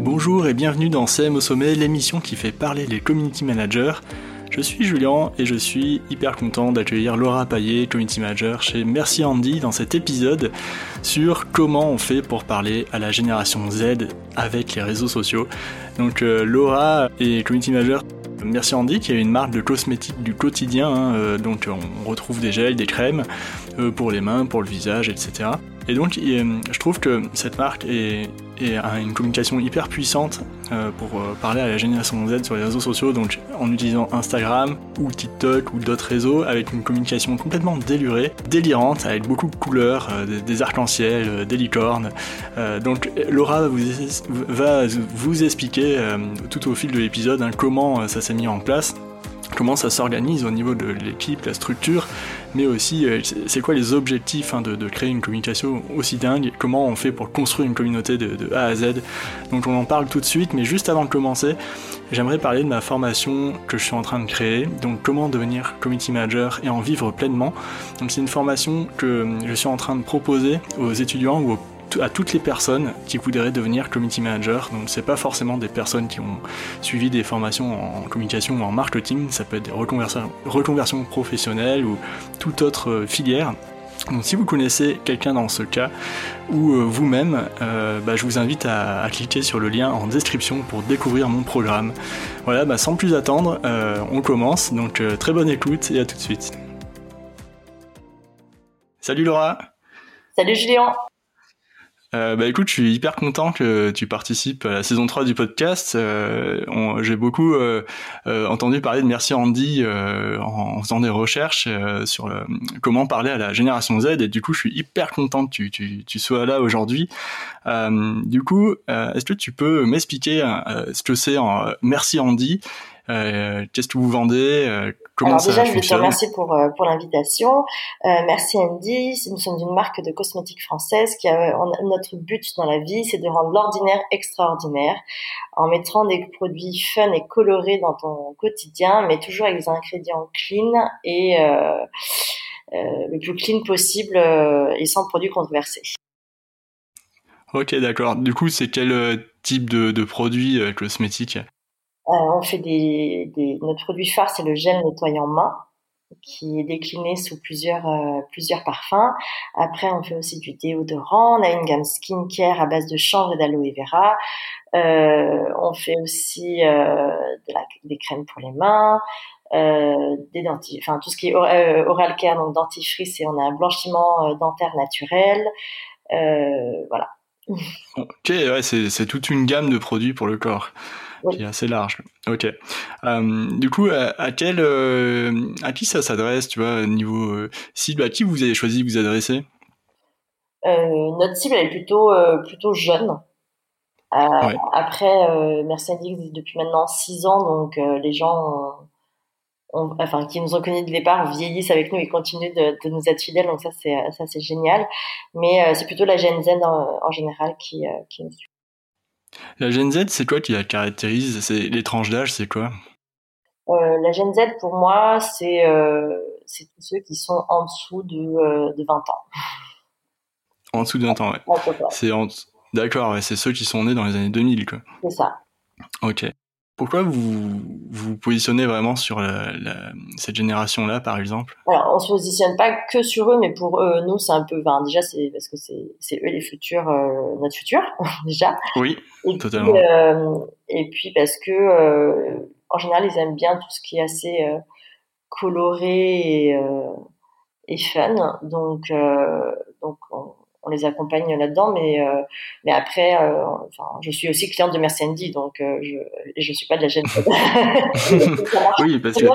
Bonjour et bienvenue dans CM au sommet, l'émission qui fait parler les community managers. Je suis Julien et je suis hyper content d'accueillir Laura Paillet, community manager chez Merci Andy dans cet épisode sur comment on fait pour parler à la génération Z avec les réseaux sociaux. Donc euh, Laura est community manager Merci Andy qui est une marque de cosmétiques du quotidien, hein, euh, donc on retrouve des gels, des crèmes euh, pour les mains, pour le visage, etc. Et donc, je trouve que cette marque a une communication hyper puissante euh, pour euh, parler à la génération Z sur les réseaux sociaux, donc en utilisant Instagram ou TikTok ou d'autres réseaux, avec une communication complètement délurée, délirante, avec beaucoup de couleurs, euh, des, arcs-en-ciel, des licornes. donc Laura va vous expliquer tout au fil de l'épisode hein, comment ça s'est mis en place comment ça s'organise au niveau de l'équipe, la structure, mais aussi euh, c'est quoi les objectifs hein, de, créer une communication aussi dingue, comment on fait pour construire une communauté de, A à Z? Donc on en parle tout de suite, mais juste avant de commencer, j'aimerais parler de ma formation que je suis en train de créer, donc comment devenir community manager et en vivre pleinement? Donc c'est une formation que je suis en train de proposer aux étudiants ou aux à toutes les personnes qui voudraient devenir community manager. Donc c'est pas forcément des personnes qui ont suivi des formations en communication ou en marketing, ça peut être des reconversions, professionnelles ou toute autre euh, filière. Donc si vous connaissez quelqu'un dans ce cas ou euh, vous-même, euh, bah, je vous invite à, cliquer sur le lien en description pour découvrir mon programme. Voilà, bah, sans plus attendre, on commence. Donc très bonne écoute et à tout de suite. Salut Laura. Salut Julien. Euh, bah écoute, je suis hyper content que tu participes à la saison 3 du podcast. Euh, J'ai beaucoup euh, euh, entendu parler de Merci Andy en, en, faisant des recherches sur comment parler à la génération Z et du coup, je suis hyper content que tu, tu, tu sois là aujourd'hui. du coup, est-ce que tu peux m'expliquer ce que c'est Merci Andy? Qu'est-ce que vous vendez? Alors déjà, je vais te remercier pour, euh, pour l'invitation. Euh, merci Andy. Nous sommes une marque de cosmétiques française qui a notre but dans la vie, c'est de rendre l'ordinaire extraordinaire en mettant des produits fun et colorés dans ton quotidien, mais toujours avec des ingrédients clean et euh, euh le plus clean possible et sans produits controversés. Ok, d'accord. Du coup, c'est quel type de, de produits cosmétiques on fait des, des, notre produit phare, c'est le gel nettoyant main qui est décliné sous plusieurs euh, plusieurs parfums. Après, on fait aussi du déodorant. On a une gamme skincare à base de chanvre et d'aloe vera. Euh, on fait aussi euh, de la, des crèmes pour les mains, euh, des dentifrices, enfin tout ce qui est oral care, donc dentifrice et on a un blanchiment dentaire naturel. voilà. Ok, ouais, c'est toute une gamme de produits pour le corps qui est assez large. Ok. Euh, du coup, à, quel, euh, à qui ça s'adresse, tu vois, niveau euh, cible, à qui vous avez choisi de vous adresser? Notre cible elle est plutôt plutôt jeune. Après, Mercedes existe depuis maintenant six ans, donc les gens enfin, qui nous ont connus de départ vieillissent avec nous et continuent de, de nous être fidèles. Donc ça, c'est ça, c'est génial. Mais c'est plutôt la Gen Z en, général qui, qui nous suit. La Gen Z, c'est quoi qui la caractérise? C'est les tranches d'âge, c'est quoi? Euh, La Gen Z, pour moi, c'est euh, tous ceux qui sont en dessous de, euh, de 20 ans. En dessous de 20 ans, ouais. C'est en... D'accord, ouais, c'est ceux qui sont nés dans les années 2000, quoi. C'est ça. Ok. Pourquoi vous vous positionnez vraiment sur cette génération-là, par exemple? Alors, on se positionne pas que sur eux, mais pour eux, nous, c'est un peu. Enfin, déjà, c'est parce que c'est eux les futurs, euh, notre futur, déjà. Oui, totalement. euh, et puis parce que, euh, en général, ils aiment bien tout ce qui est assez coloré et, et fun. Donc, donc, on, on les accompagne là-dedans, mais euh, mais après, euh, enfin, je suis aussi cliente de Mercedes, donc euh, je je suis pas de la chaîne. oui, parce que.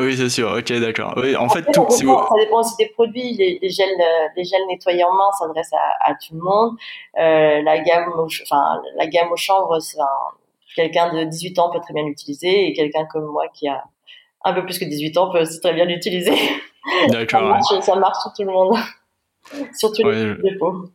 Oui, c'est sûr. Ok, d'accord. Oui, en fait, tout, dépend, ça dépend aussi des produits. Les, les gels, les gels nettoyants main s'adressent à, à, tout le monde. Euh, la gamme, au, enfin, la gamme au chanvre, c'est quelqu'un de 18 ans peut très bien l'utiliser et quelqu'un comme moi qui a un peu plus que 18 ans peut aussi très bien l'utiliser. D'accord. ça, ça marche sur tout le monde. Surtout les dépôts.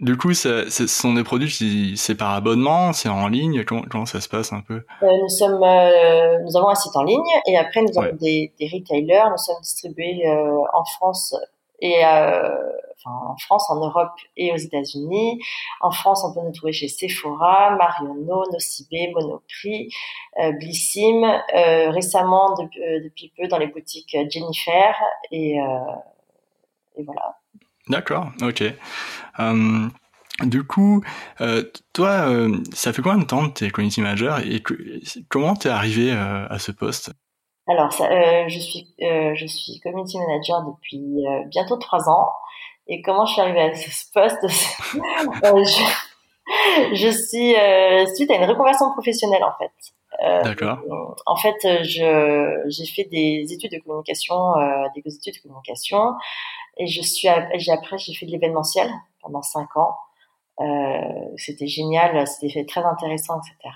Du coup, ce sont des produits qui c'est par abonnement, c'est en ligne. Comment, comment, ça se passe un peu? Euh, Nous sommes, euh, nous avons un site en ligne et après nous avons des, des, retailers. Nous sommes distribués euh, en France et enfin en France, en Europe et aux États-Unis. En France, on peut nous trouver chez Sephora, Marionneau, Nocibé, Monoprix, Blissim. récemment, depuis, depuis peu, dans les boutiques Jennifer et, et voilà. D'accord, ok. Euh, du coup, euh, toi, euh, ça fait combien de temps que tu es community manager et comment tu es arrivé à ce poste? Alors, je, suis, je suis community manager depuis bientôt trois ans. Et comment je suis arrivée à ce poste? Je, suis suite à une reconversion professionnelle en fait. D'accord. En fait, j'ai fait des études de communication, des études de communication. Et je suis, j'ai après, j'ai fait de l'événementiel pendant cinq ans. Euh, c'était génial, c'était très intéressant, etc.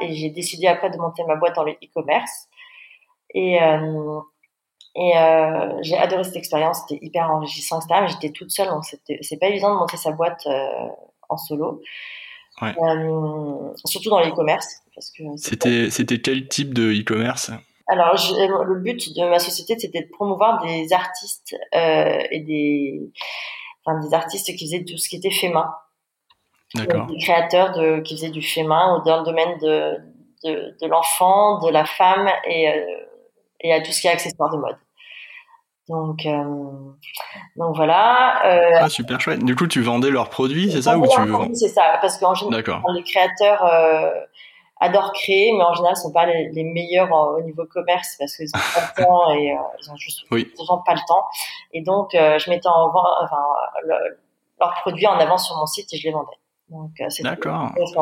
Et j'ai décidé après de monter ma boîte dans le e-commerce. Et, euh, et euh, j'ai adoré cette expérience, c'était hyper enrichissant, etc. Mais j'étais toute seule, donc c'est pas évident de monter sa boîte en solo. Ouais. Surtout dans l'e-commerce. C'était, c'était quel type de e-commerce? Alors, le but de ma société, c'était de promouvoir des artistes euh, et des, enfin, des artistes qui faisaient tout ce qui était fait main. D'accord. Des créateurs de, qui faisaient du fait main dans le domaine de, de, de l'enfant, de la femme et, euh, et à tout ce qui est accessoire de mode. Donc, euh, donc voilà. Euh, ah, super chouette. Du coup, tu vendais leurs produits, c'est ça ou tu C'est ça, parce qu'en général, les créateurs adorent créer, mais en général, ne sont pas les, meilleurs au niveau commerce parce qu'ils ont pas le temps et euh, ils ont juste oui. pas le temps. Et donc, euh, je mettais en enfin, leurs produits en avant sur mon site et je les vendais. Donc, euh, c'était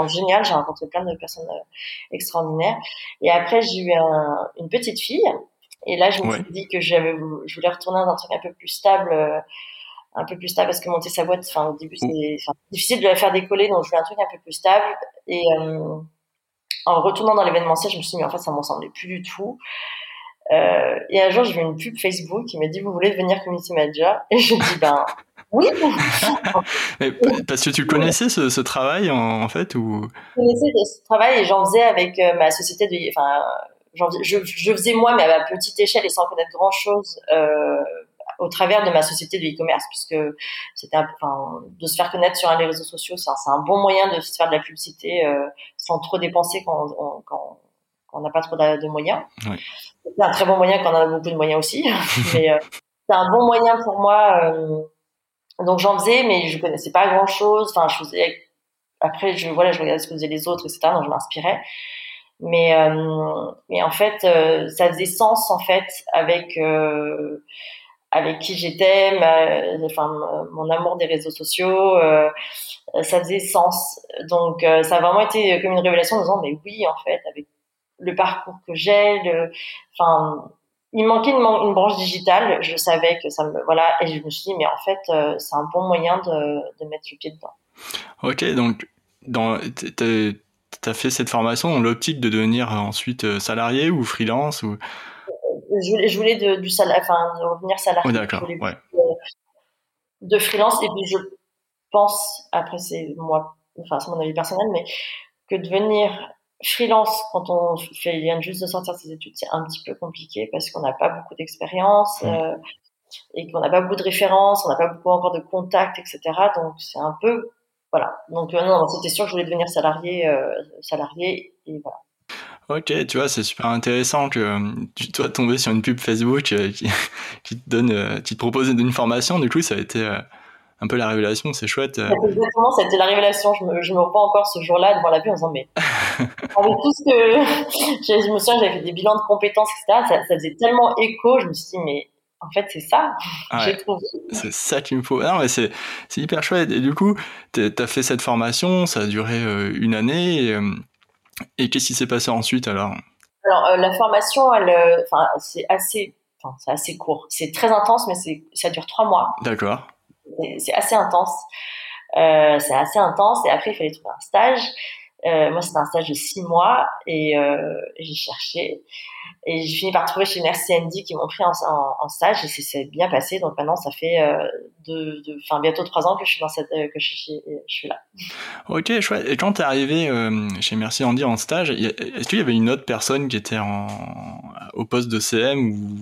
génial. J'ai rencontré plein de personnes extraordinaires. Et après, j'ai eu un, une petite fille. Et là, je me suis dit que j'avais, je voulais retourner dans un truc un peu plus stable un peu plus stable parce que monter sa boîte, enfin au début c'est difficile de la faire décoller, donc je voulais un truc un peu plus stable. Et en retournant dans l'événementiel, je me suis dit, mais en fait, ça m'en semblait plus du tout. Euh, et un jour, j'ai vu une pub Facebook qui m'a dit, vous voulez devenir community manager? Et je dis, ben, oui. parce que tu connaissais ce, ce travail, en, fait ou... Je connaissais ce travail et j'en faisais avec euh, ma société de... Enfin, je, je, faisais moi, mais à ma petite échelle et sans connaître grand-chose. Euh, au travers de ma société de e-commerce, puisque c'était enfin, de se faire connaître sur des réseaux sociaux, c'est un, bon moyen de se faire de la publicité euh, sans trop dépenser quand on quand, n'a pas trop de, moyens. C'est un très bon moyen quand on a beaucoup de moyens aussi, mais euh, c'est un bon moyen pour moi. Euh, donc j'en faisais, mais je connaissais pas grand chose. Enfin, je faisais. Après, je voilà, je regardais ce que faisaient les autres, etc. Donc je m'inspirais. Mais euh, mais en fait, ça faisait sens en fait avec avec qui j'étais, enfin mon amour des réseaux sociaux, euh, ça faisait sens. Donc euh, ça a vraiment été comme une révélation en disant mais oui en fait avec le parcours que j'ai, enfin il manquait une, branche digitale, je savais que ça me voilà et je me suis dit mais en fait euh, c'est un bon moyen de, mettre le pied dedans. Ok donc dans tu as fait cette formation dans l'optique de devenir ensuite salarié ou freelance ou je voulais, je voulais de, du salaire, enfin, de revenir salarié. d'accord, ouais. De, freelance. Et puis, je pense, après, c'est moi, enfin, c'est mon avis personnel, mais que devenir freelance quand on fait, vient juste de sortir ses études, c'est un petit peu compliqué parce qu'on n'a pas beaucoup d'expérience. Euh, et qu'on n'a pas beaucoup de références, on n'a pas beaucoup encore de contacts, etc. Donc c'est un peu voilà. Donc euh, non, c'était sûr que je voulais devenir salarié, euh, salarié et voilà. Ok, tu vois, c'est super intéressant que euh, tu sois tombé sur une pub Facebook euh, qui, qui, te donne, euh, qui te propose une formation. Du coup, ça a été un peu la révélation, c'est chouette. Exactement, ça a été la révélation. Je me, je me revois encore ce jour-là devant la pub en disant, mais avec tout ce que. je me souviens, j'avais fait des bilans de compétences, etc. Ça, ça, faisait tellement écho, je me suis dit, mais en fait, c'est ça. J'ai trouvé. C'est ça qu'il me faut. Non, mais c'est, c'est hyper chouette. Et du coup, tu as fait cette formation, ça a duré une année. Et, et qu'est-ce qui s'est passé ensuite alors? Alors euh, la formation, elle, euh, c'est assez, c'est assez court. C'est très intense, mais c'est, ça dure trois mois. D'accord. C'est assez intense. Euh, c'est assez intense. Et après, il fallait trouver un stage. Euh, moi, c'était un stage de six mois et euh, j'ai cherché. Et j'ai fini par trouver chez Merci Andy qui m'ont pris en, en, stage et c'est bien passé. Donc maintenant, ça fait euh, de, de, fin, bientôt trois ans que je suis dans cette, euh, que je suis, je suis là. Ok, chouette. Et quand tu es arrivé euh, chez Merci Andy en stage, est-ce qu'il y avait une autre personne qui était en, au poste de CM ou?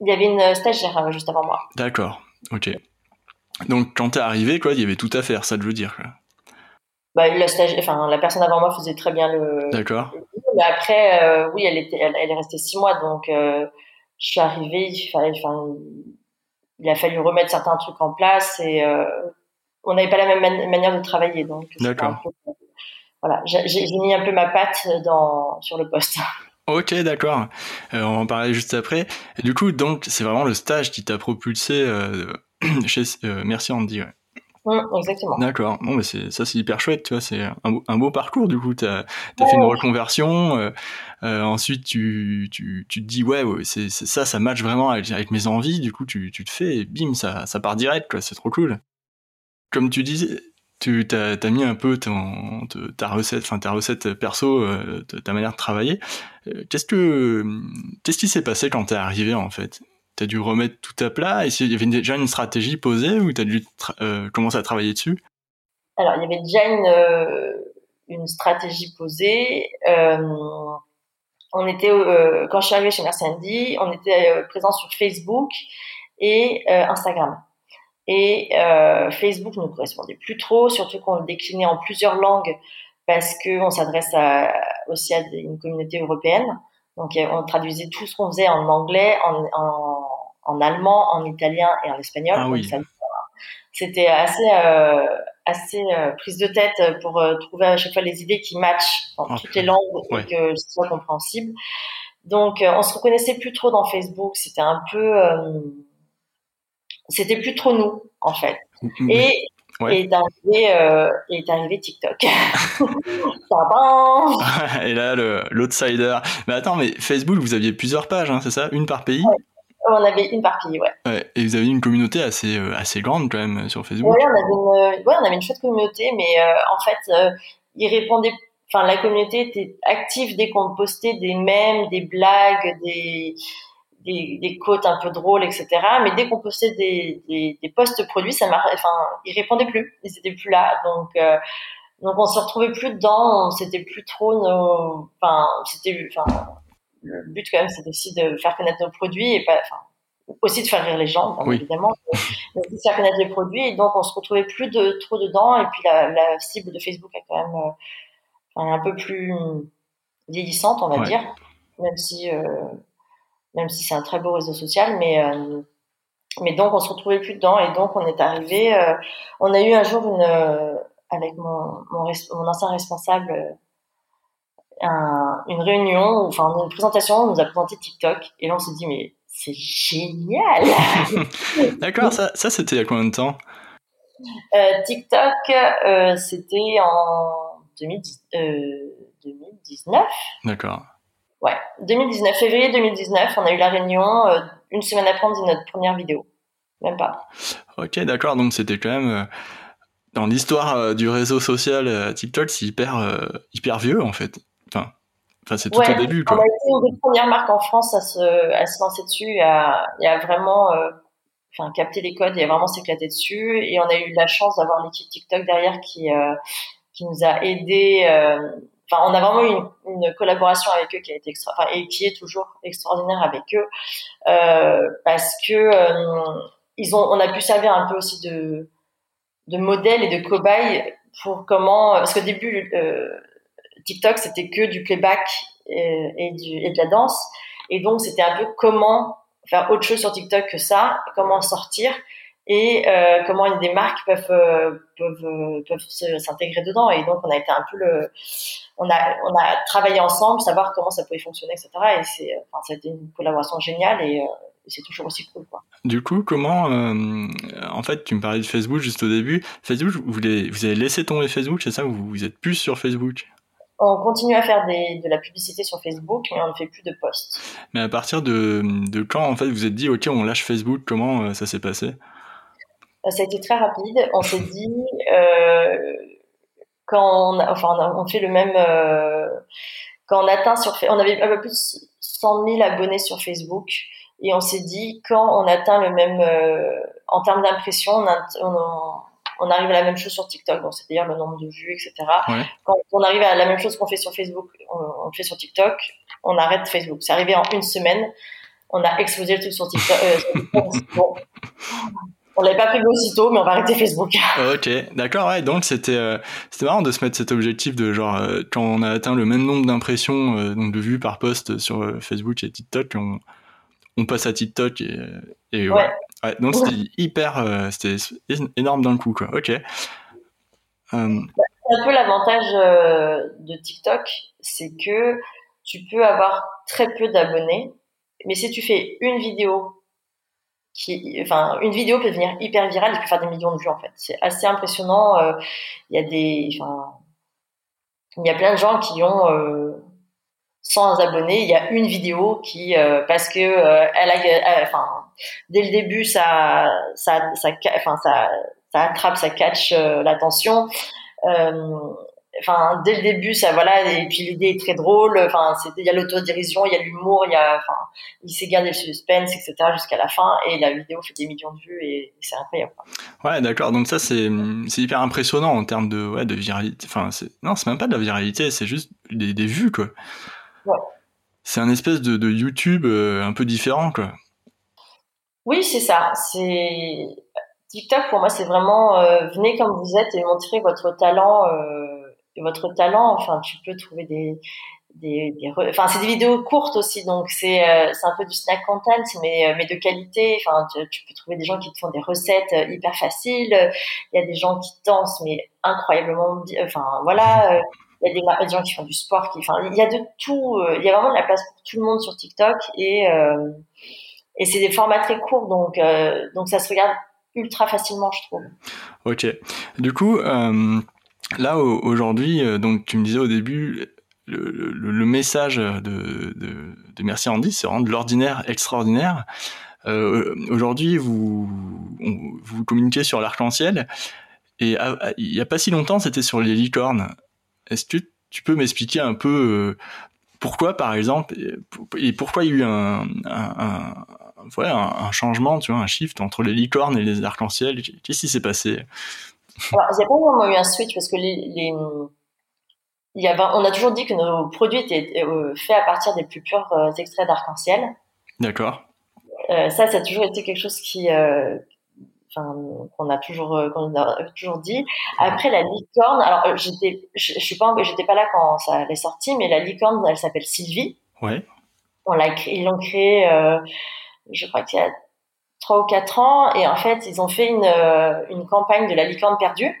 Il y avait une stagiaire juste avant moi. D'accord. Ok. Donc quand tu es arrivé, quoi, il y avait tout à faire, ça je veux dire. Quoi bah, la, enfin, la personne avant moi faisait très bien le. Après, euh, oui, elle, était, elle, est restée six mois, donc euh, je suis arrivée, il, fallait, enfin, il a fallu remettre certains trucs en place et euh, on n'avait pas la même manière de travailler. Donc, D'accord. voilà, j'ai mis un peu ma patte dans, sur le poste. Ok, d'accord. on va en parler juste après. Et du coup, donc, c'est vraiment le stage qui t'a propulsé chez Merci Andy. Ouais. Mmh, exactement. D'accord. Bon, mais c'est ça, c'est hyper chouette, tu vois. C'est un, un, beau parcours. Du coup, t'as as fait une reconversion. Euh, euh, ensuite, tu, tu, tu te dis ouais, ouais c'est ça, ça match vraiment avec, avec, mes envies. Du coup, tu, tu te fais, et bim, ça, ça part direct, quoi. C'est trop cool. Comme tu disais, tu t'as as mis un peu ton, ta recette, enfin ta recette perso, euh, ta manière de travailler. Qu'est-ce que, qu'est-ce qui s'est passé quand t'es arrivé en fait? tu as dû remettre tout à plat Est-ce qu'il y avait déjà une stratégie posée ou tu as dû euh, commencer à travailler dessus? Alors, il y avait déjà une, euh, stratégie posée. Euh, on était, quand je suis arrivée chez Mercendi, on était présent sur Facebook et Instagram. Et Facebook ne correspondait plus trop, surtout qu'on le déclinait en plusieurs langues parce qu'on s'adresse aussi à une communauté européenne. Donc on traduisait tout ce qu'on faisait en anglais, en, en, allemand, en italien et en espagnol. Ah oui. C'était assez euh, assez euh, prise de tête pour euh, trouver à chaque fois les idées qui matchent dans toutes les langues et que ce soit compréhensible. Donc on se reconnaissait plus trop dans Facebook. C'était un peu c'était plus trop nous en fait. Et Ouais. Et est arrivé, euh, est arrivé TikTok. et là, l'outsider. Mais attends, mais Facebook, vous aviez plusieurs pages, hein, c'est ça? Une par pays? Ouais. On avait une par pays, ouais. ouais. Et vous aviez une communauté assez, euh, assez grande quand même sur Facebook. Oui, on avait une, ouais, on avait une chouette communauté, mais euh, en fait, euh, ils répondaient. Enfin, la communauté était active dès qu'on postait des mèmes, des blagues, des des, des quotes un peu drôles, etc. Mais dès qu'on postait des, des, des posts produits, ça marchait. Enfin, ils répondaient plus, ils étaient plus là. Donc, euh, donc on se retrouvait plus dedans. C'était plus trop nos. Enfin, c'était. Enfin, le but quand même, c'était aussi de faire connaître nos produits et pas. Enfin, aussi de faire rire les gens, évidemment, mais aussi de faire connaître les produits. Et donc, on se retrouvait plus de trop dedans. Et puis, la, la cible de Facebook est quand même euh, un peu plus vieillissante, on va dire, même si. Euh, même si c'est un très beau réseau social, mais euh, mais donc on se retrouvait plus dedans et donc on est arrivé. Euh, on a eu un jour une euh, avec mon, mon, mon, ancien responsable un, une réunion, enfin une présentation, on nous a présenté TikTok et là on s'est dit mais c'est génial. D'accord, ça, ça c'était il y a combien de temps? Euh, TikTok, euh, c'était en 2010, euh, 2019. D'accord. Ouais, 2019, février 2019, on a eu la réunion. Une semaine après, on dit notre première vidéo. Même pas. Ok, d'accord. Donc c'était quand même dans l'histoire euh, du réseau social TikTok, c'est hyper hyper vieux en fait. Enfin, c'est tout au début. Quoi. On a été une des premières marques en France à se, à se lancer dessus. Y a vraiment enfin capter les codes et à vraiment s'éclater dessus. Et on a eu la chance d'avoir l'équipe TikTok derrière qui qui nous a aidé enfin, on a vraiment une, une, collaboration avec eux qui a été extra, enfin, et qui est toujours extraordinaire avec eux, euh, parce que euh, ils ont, on a pu servir un peu aussi de, de modèle et de cobaye pour comment, parce qu'au début, euh, TikTok c'était que du playback et, et, de la danse, et donc c'était un peu comment faire autre chose sur TikTok que ça, comment sortir et euh, comment des marques peuvent euh, peuvent euh, peuvent s'intégrer dedans. Et donc on a été un peu le on a on a travaillé ensemble savoir comment ça pouvait fonctionner etc et c'est enfin c'était une collaboration géniale et, c'est toujours aussi cool quoi. Du coup comment en fait tu me parlais de Facebook juste au début. Facebook vous vous avez laissé tomber Facebook c'est ça vous vous êtes plus sur Facebook? On continue à faire des, de la publicité sur Facebook, mais on ne fait plus de posts. Mais à partir de, de quand, en fait, vous êtes dit, OK, on lâche Facebook, comment ça s'est passé? Ça a été très rapide. On s'est dit, euh, quand on, enfin, on, fait le même, euh, quand on atteint sur, on avait un peu plus de 100 000 abonnés sur Facebook et on s'est dit quand on atteint le même, euh, en termes d'impression, on, on, on, arrive à la même chose sur TikTok, donc c'est-à-dire le nombre de vues, etc. Quand on arrive à la même chose qu'on fait sur Facebook, on, fait sur TikTok, on arrête Facebook. C'est arrivé en une semaine, on a explosé le truc sur TikTok. Euh, on l'avait pas prévu aussitôt, mais on va arrêter Facebook. ok, d'accord, ouais. Donc c'était euh, c'était marrant de se mettre cet objectif de genre euh, quand on a atteint le même nombre d'impressions, euh, donc de vues par post sur Facebook et TikTok, on, on passe à TikTok et, et ouais. ouais. Donc c'était hyper, c'était énorme d'un coup, quoi. Ok. C'est un peu l'avantage de TikTok, c'est que tu peux avoir très peu d'abonnés, mais si tu fais une vidéo qui, enfin, une vidéo peut devenir hyper virale et peut faire des millions de vues en fait. C'est assez impressionnant. Euh, il y a des, enfin, il y a plein de gens qui ont euh, 100 abonnés. Il y a une vidéo qui, euh, parce que euh, elle a, enfin, dès le début, ça, ça, ça, enfin, ça, ça attrape, ça catch l'attention. Euh, enfin dès le début ça voilà et puis l'idée est très drôle enfin il y a l'autodérision il y a l'humour il y a il s'est gardé le suspense etc jusqu'à la fin et la vidéo fait des millions de vues et, c'est incroyable ouais d'accord donc ça c'est c'est hyper impressionnant en termes de ouais de viralité enfin c'est non c'est même pas de la viralité c'est juste des, des vues quoi ouais. c'est un espèce de, de YouTube euh, un peu différent quoi oui c'est ça c'est TikTok pour moi c'est vraiment euh, venez comme vous êtes et montrez votre talent euh, votre talent. Enfin, tu peux trouver des, des, des enfin c'est des vidéos courtes aussi donc c'est un peu du snack content mais mais de qualité enfin tu, peux trouver des gens qui te font des recettes hyper faciles il y a des gens qui dansent mais incroyablement enfin voilà il y a des, des, gens qui font du sport il y a de tout il y a vraiment de la place pour tout le monde sur TikTok et et c'est des formats très courts donc donc ça se regarde ultra facilement je trouve ok du coup Là, aujourd'hui, euh, donc tu me disais au début, le, message de, de, de, Merci Andy, c'est rendre l'ordinaire extraordinaire. Euh, aujourd'hui, vous, vous communiquez sur l'arc-en-ciel, et il n'y a pas si longtemps, c'était sur les licornes. Est-ce que tu peux m'expliquer un peu euh, pourquoi, par exemple, et pourquoi il y a eu un, un, un, un changement, tu vois, un shift entre les licornes et les arcs-en-ciel? Qu'est-ce qui s'est passé? Alors, il n'y a pas vraiment eu un switch parce que les, les il y avait, on a toujours dit que nos produits étaient euh, faits à partir des plus purs euh, extraits d'arc-en-ciel. D'accord. Euh, ça, ça a toujours été quelque chose qui, euh, enfin, qu'on a toujours, qu'on a toujours dit. Après, la licorne, alors j'étais, je, je suis pas, j'étais pas là quand ça est sorti, mais la licorne, elle s'appelle Sylvie. Ouais. On l'a, ils l'ont créée, je crois qu'il y a trois ou quatre ans et en fait ils ont fait une, euh, une campagne de la licorne perdue.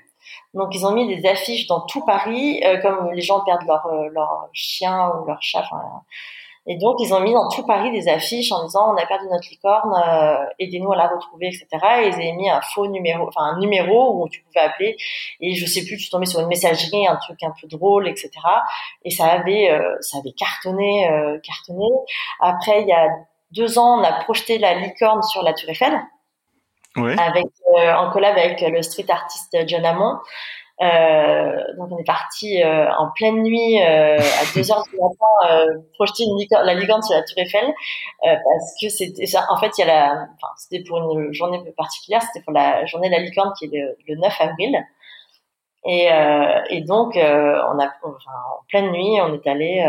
Donc ils ont mis des affiches dans tout Paris, euh, comme les gens perdent leur, euh, leur chien ou leur chat. Et donc ils ont mis dans tout Paris des affiches en disant on a perdu notre licorne, aidez-nous à la retrouver, etc. Et ils avaient mis un faux numéro, enfin un numéro où tu pouvais appeler. Et je sais plus, tu tombais sur une messagerie, un truc un peu drôle, etc. Et ça avait, ça avait cartonné, cartonné. Après il y a deux ans, on a projeté la licorne sur la Tour Eiffel, avec, euh, en collab avec le street artiste John Amon. Euh, donc on est parti euh, en pleine nuit à 2 heures du matin projeter une licorne, la licorne sur la Tour Eiffel parce que c'était en fait il y a la enfin c'était pour une journée particulière c'était pour la journée de la licorne qui est le, le 9 avril et, et donc on a enfin, en pleine nuit on est allé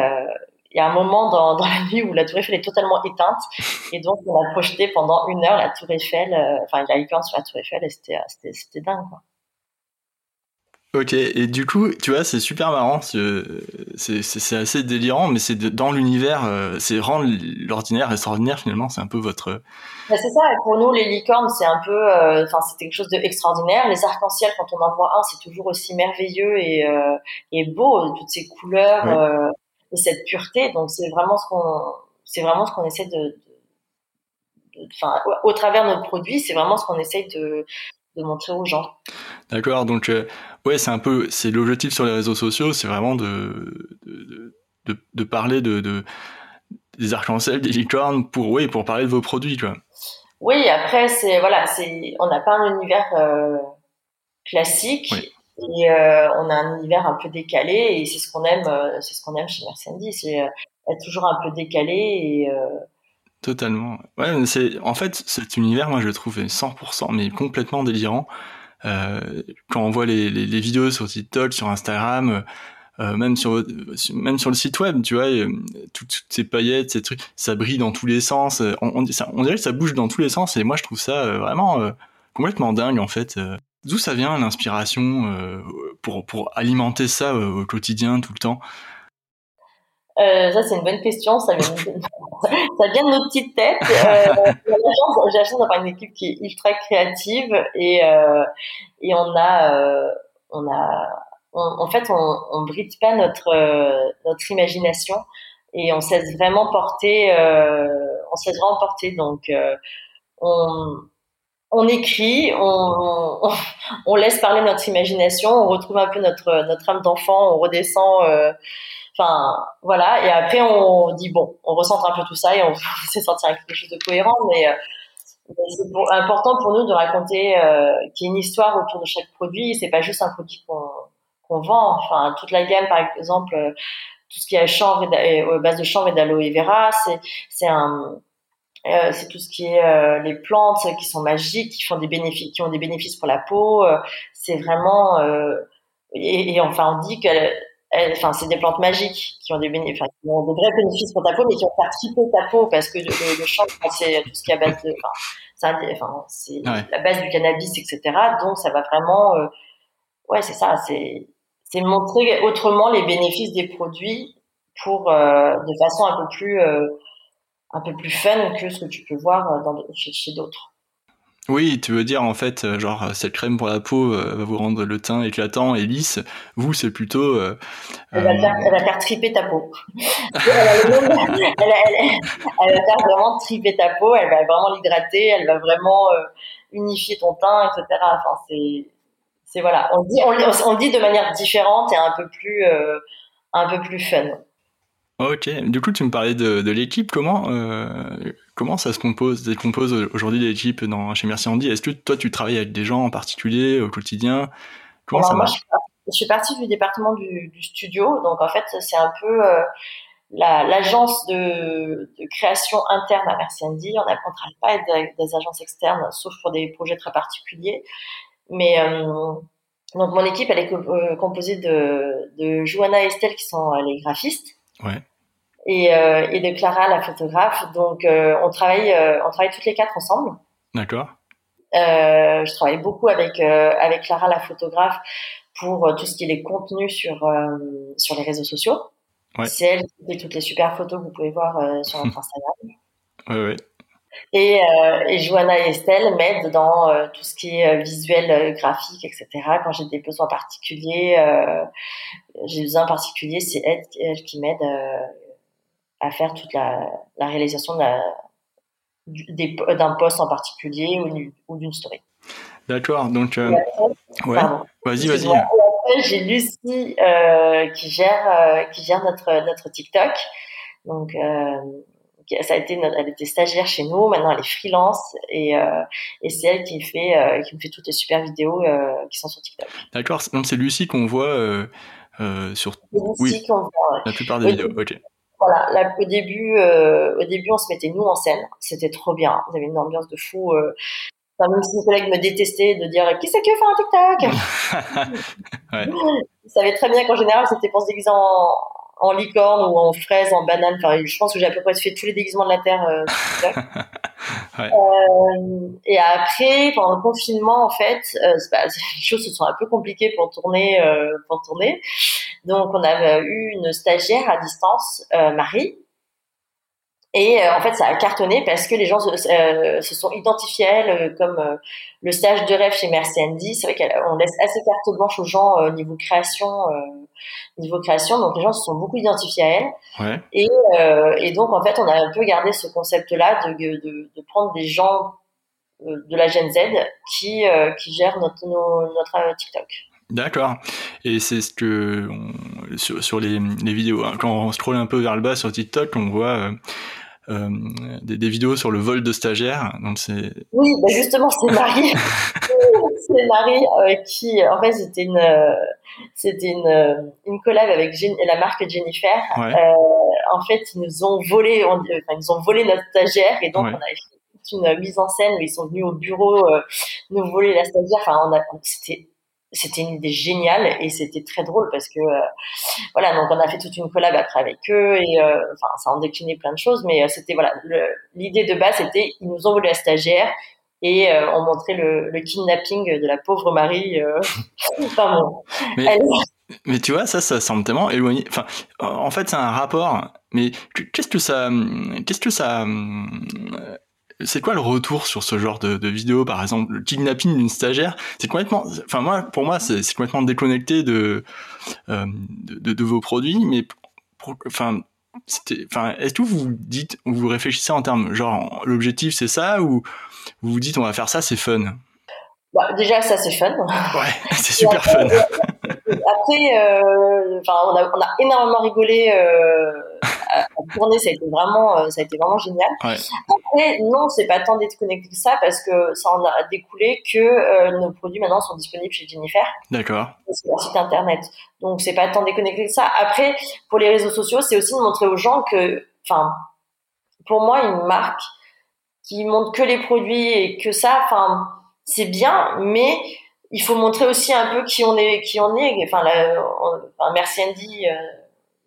il y a un moment dans, dans, la nuit où la tour Eiffel est totalement éteinte et donc on a projeté pendant une heure la tour Eiffel, euh, enfin la licorne sur la tour Eiffel et c'était dingue quoi. Ok, et du coup, tu vois, c'est super marrant, c'est, c'est, assez délirant, mais c'est dans l'univers, euh, c'est rendre l'ordinaire extraordinaire finalement, c'est un peu votre... Bah, c'est ça, pour nous, les licornes, c'est un peu, euh, enfin, c'est quelque chose d'extraordinaire. Les arcs-en-ciel, quand on en voit un, c'est toujours aussi merveilleux et, et beau, toutes ces couleurs et cette pureté. Donc c'est vraiment ce qu'on c'est vraiment ce qu'on essaie de, enfin au, travers de notre produit, c'est vraiment ce qu'on essaie de, de montrer aux gens. D'accord, donc euh, ouais, c'est un peu c'est l'objectif sur les réseaux sociaux, c'est vraiment de, de, de, de parler de, de des arcs-en-ciel, des licornes pour oui, pour parler de vos produits quoi. Oui, après c'est voilà, c'est on n'a pas un univers euh, classique. et on a un univers un peu décalé et c'est ce qu'on aime, c'est ce qu'on aime chez Mercedes, c'est être toujours un peu décalé et Totalement. Ouais, c'est en fait cet univers, moi je le trouve 100%, mais complètement délirant. Euh, quand on voit les, les, les, vidéos sur TikTok, sur Instagram, euh, même sur même sur le site web, tu vois, euh, toutes, ces paillettes, ces trucs, ça brille dans tous les sens. Euh, on, on, on, dirait que ça bouge dans tous les sens, et moi je trouve ça vraiment complètement dingue en fait. D'où ça vient l'inspiration pour pour alimenter ça au quotidien tout le temps? Euh, ça, c'est une bonne question. Ça vient, de, ça vient de nos petites têtes. Euh, j'ai la chance d'avoir une équipe qui est ultra créative et, euh, et on a, euh, on a, en fait, on, on bride pas notre, euh, notre imagination et on se laisse vraiment porter, euh, on se laisse vraiment porter. Donc, on, on écrit, on, laisse parler notre imagination, on retrouve un peu notre, notre âme d'enfant, on redescend Enfin, voilà. Et après, on dit bon, on recentre un peu tout ça et on essaie de sortir quelque chose de cohérent. Mais, euh, c'est important pour nous de raconter euh, qu'il y a une histoire autour de chaque produit. C'est pas juste un produit qu'on vend. Enfin, toute la gamme, par exemple, euh, tout ce qui est chanvre et base de chanvre et d'aloe vera, c'est c'est un c'est tout ce qui est les plantes qui sont magiques, qui font des bénéfices, qui ont des bénéfices pour la peau. c'est vraiment et, et, enfin on dit que enfin, c'est des plantes magiques qui ont des bénéfices, qui ont des vrais bénéfices pour ta peau, mais qui vont faire triper ta peau parce que le, le chanvre, c'est tout ce qui est à base de, enfin, c'est la base du cannabis, etc. Donc, ça va vraiment, euh, ouais, c'est ça, c'est, c'est montrer autrement les bénéfices des produits pour, euh, de façon un peu plus, euh, un peu plus fun que ce que tu peux voir dans, chez, chez d'autres. Oui, tu veux dire en fait, euh, genre euh, cette crème pour la peau euh, va vous rendre le teint éclatant et lisse. Vous, c'est plutôt. Euh, elle, va faire, elle, va faire, triper ta peau. elle, elle, elle, va faire vraiment triper ta peau. Elle va vraiment l'hydrater. Elle va vraiment unifier ton teint, etc. Enfin, c'est, c'est voilà. On dit, on, on, dit de manière différente et un peu plus, un peu plus fun. Ok, du coup tu me parlais de, de l'équipe, comment euh, comment ça se compose, décompose aujourd'hui l'équipe dans chez Merci Andy? Est-ce que toi tu travailles avec des gens en particulier au quotidien? Comment ça marche? je, suis partie du département du, du, studio, donc en fait c'est un peu euh, l'agence de, de, création interne à Merci Andy. On ne travaille pas avec des, agences externes, sauf pour des projets très particuliers. Mais euh, donc mon équipe elle est euh, composée de, de Johanna et Estelle qui sont les graphistes Ouais. Et, euh, et, de Clara, la photographe. Donc, euh, on travaille, euh, on travaille toutes les quatre ensemble. D'accord. Je travaille beaucoup avec avec Clara, la photographe, pour tout ce qui est les contenus sur sur les réseaux sociaux. Ouais. C'est elle qui fait toutes les super photos que vous pouvez voir sur notre Instagram. Ouais, ouais. Et, euh, et Johanna et Estelle m'aident dans euh, tout ce qui est visuel, graphique, etc. Quand j'ai des besoins particuliers, euh, j'ai besoin particulier, c'est elle, elle, qui m'aide à faire toute la, la réalisation d'un poste en particulier ou, d'une story. D'accord, donc euh, ouais. Vas-y, vas-y. J'ai Lucie euh, qui gère euh, qui gère notre notre TikTok. Donc ça a été elle était stagiaire chez nous, maintenant elle est freelance et et c'est elle qui fait qui me fait toutes les super vidéos qui sont sur TikTok. D'accord, donc c'est Lucie qu'on voit sur oui, voit, la plupart des vidéos. OK. Voilà, là, au début, euh, au début, on se mettait nous en scène. C'était trop bien. Vous avez une ambiance de fou. Euh. Enfin, même si mes collègues me détestaient de dire qui c'est qui veut faire un TikTok? ouais. Ils savaient très bien qu'en général, c'était pour se déguiser en, en licorne ou en fraise, en banane. Enfin, je pense que j'ai à peu près fait tous les déguisements de la terre. Euh, ouais. euh, et après, pendant le confinement, en fait, euh, bah, les choses se sont un peu compliquées pour tourner, euh, pour tourner. Donc, on avait eu une stagiaire à distance, euh, Marie, et euh, en fait, ça a cartonné parce que les gens se, euh, se sont identifiés à elle euh, comme euh, le stage de rêve chez Merci Andy. C'est vrai qu'on laisse assez carte blanche aux gens au niveau création, niveau création. Donc les gens se sont beaucoup identifiés à elle. Ouais. Et, et, donc en fait, on a un peu gardé ce concept-là de, de, de, prendre des gens de la Gen Z qui qui gèrent notre notre TikTok. D'accord. Et c'est ce que on, sur, sur les, les, vidéos, hein, quand on scrolle un peu vers le bas sur TikTok, on voit des, vidéos sur le vol de stagiaires. Donc c'est. Oui, bah justement, c'est Marie. c'est Marie qui, en fait, c'était une, c'était une, une collab avec la marque Jennifer. en fait, ils nous ont volé, enfin, ils nous ont volé notre stagiaire et donc on a fait une mise en scène où ils sont venus au bureau nous voler la stagiaire. Enfin, on a, c'était c'était une idée géniale et c'était très drôle parce que euh, voilà donc on a fait toute une collab après avec eux et euh, enfin ça en décliné plein de choses mais euh, c'était voilà l'idée de base c'était ils nous ont volé la stagiaire et on montrait le, le, kidnapping de la pauvre Marie enfin bon, mais, mais, tu vois ça ça semble tellement éloigné. Enfin en fait c'est un rapport mais qu'est-ce que ça qu'est-ce que ça c'est quoi le retour sur ce genre de, de vidéo, par exemple, le kidnapping d'une stagiaire? C'est complètement, enfin moi, pour moi, c'est complètement déconnecté de, euh, de, de, vos produits, mais enfin, enfin, est-ce que vous dites, vous réfléchissez en termes, genre, l'objectif c'est ça, ou vous vous dites on va faire ça, c'est fun? Bah, déjà ça c'est fun. Ouais, c'est super fun. Après, euh, enfin, on, a, on a énormément rigolé. Euh, à, tourner, ça a été vraiment, euh, ça a été vraiment génial. Après, non, c'est pas tant d'être connecté que ça parce que ça en a découlé que euh, nos produits maintenant sont disponibles chez Jennifer. D'accord. Sur leur site internet. Donc c'est pas tant déconnecté que ça. Après, pour les réseaux sociaux, c'est aussi de montrer aux gens que, enfin, pour moi, une marque qui montre que les produits et que ça, enfin, c'est bien, mais il faut montrer aussi un peu qui on est, qui on est. Enfin, enfin merci Andy. Euh,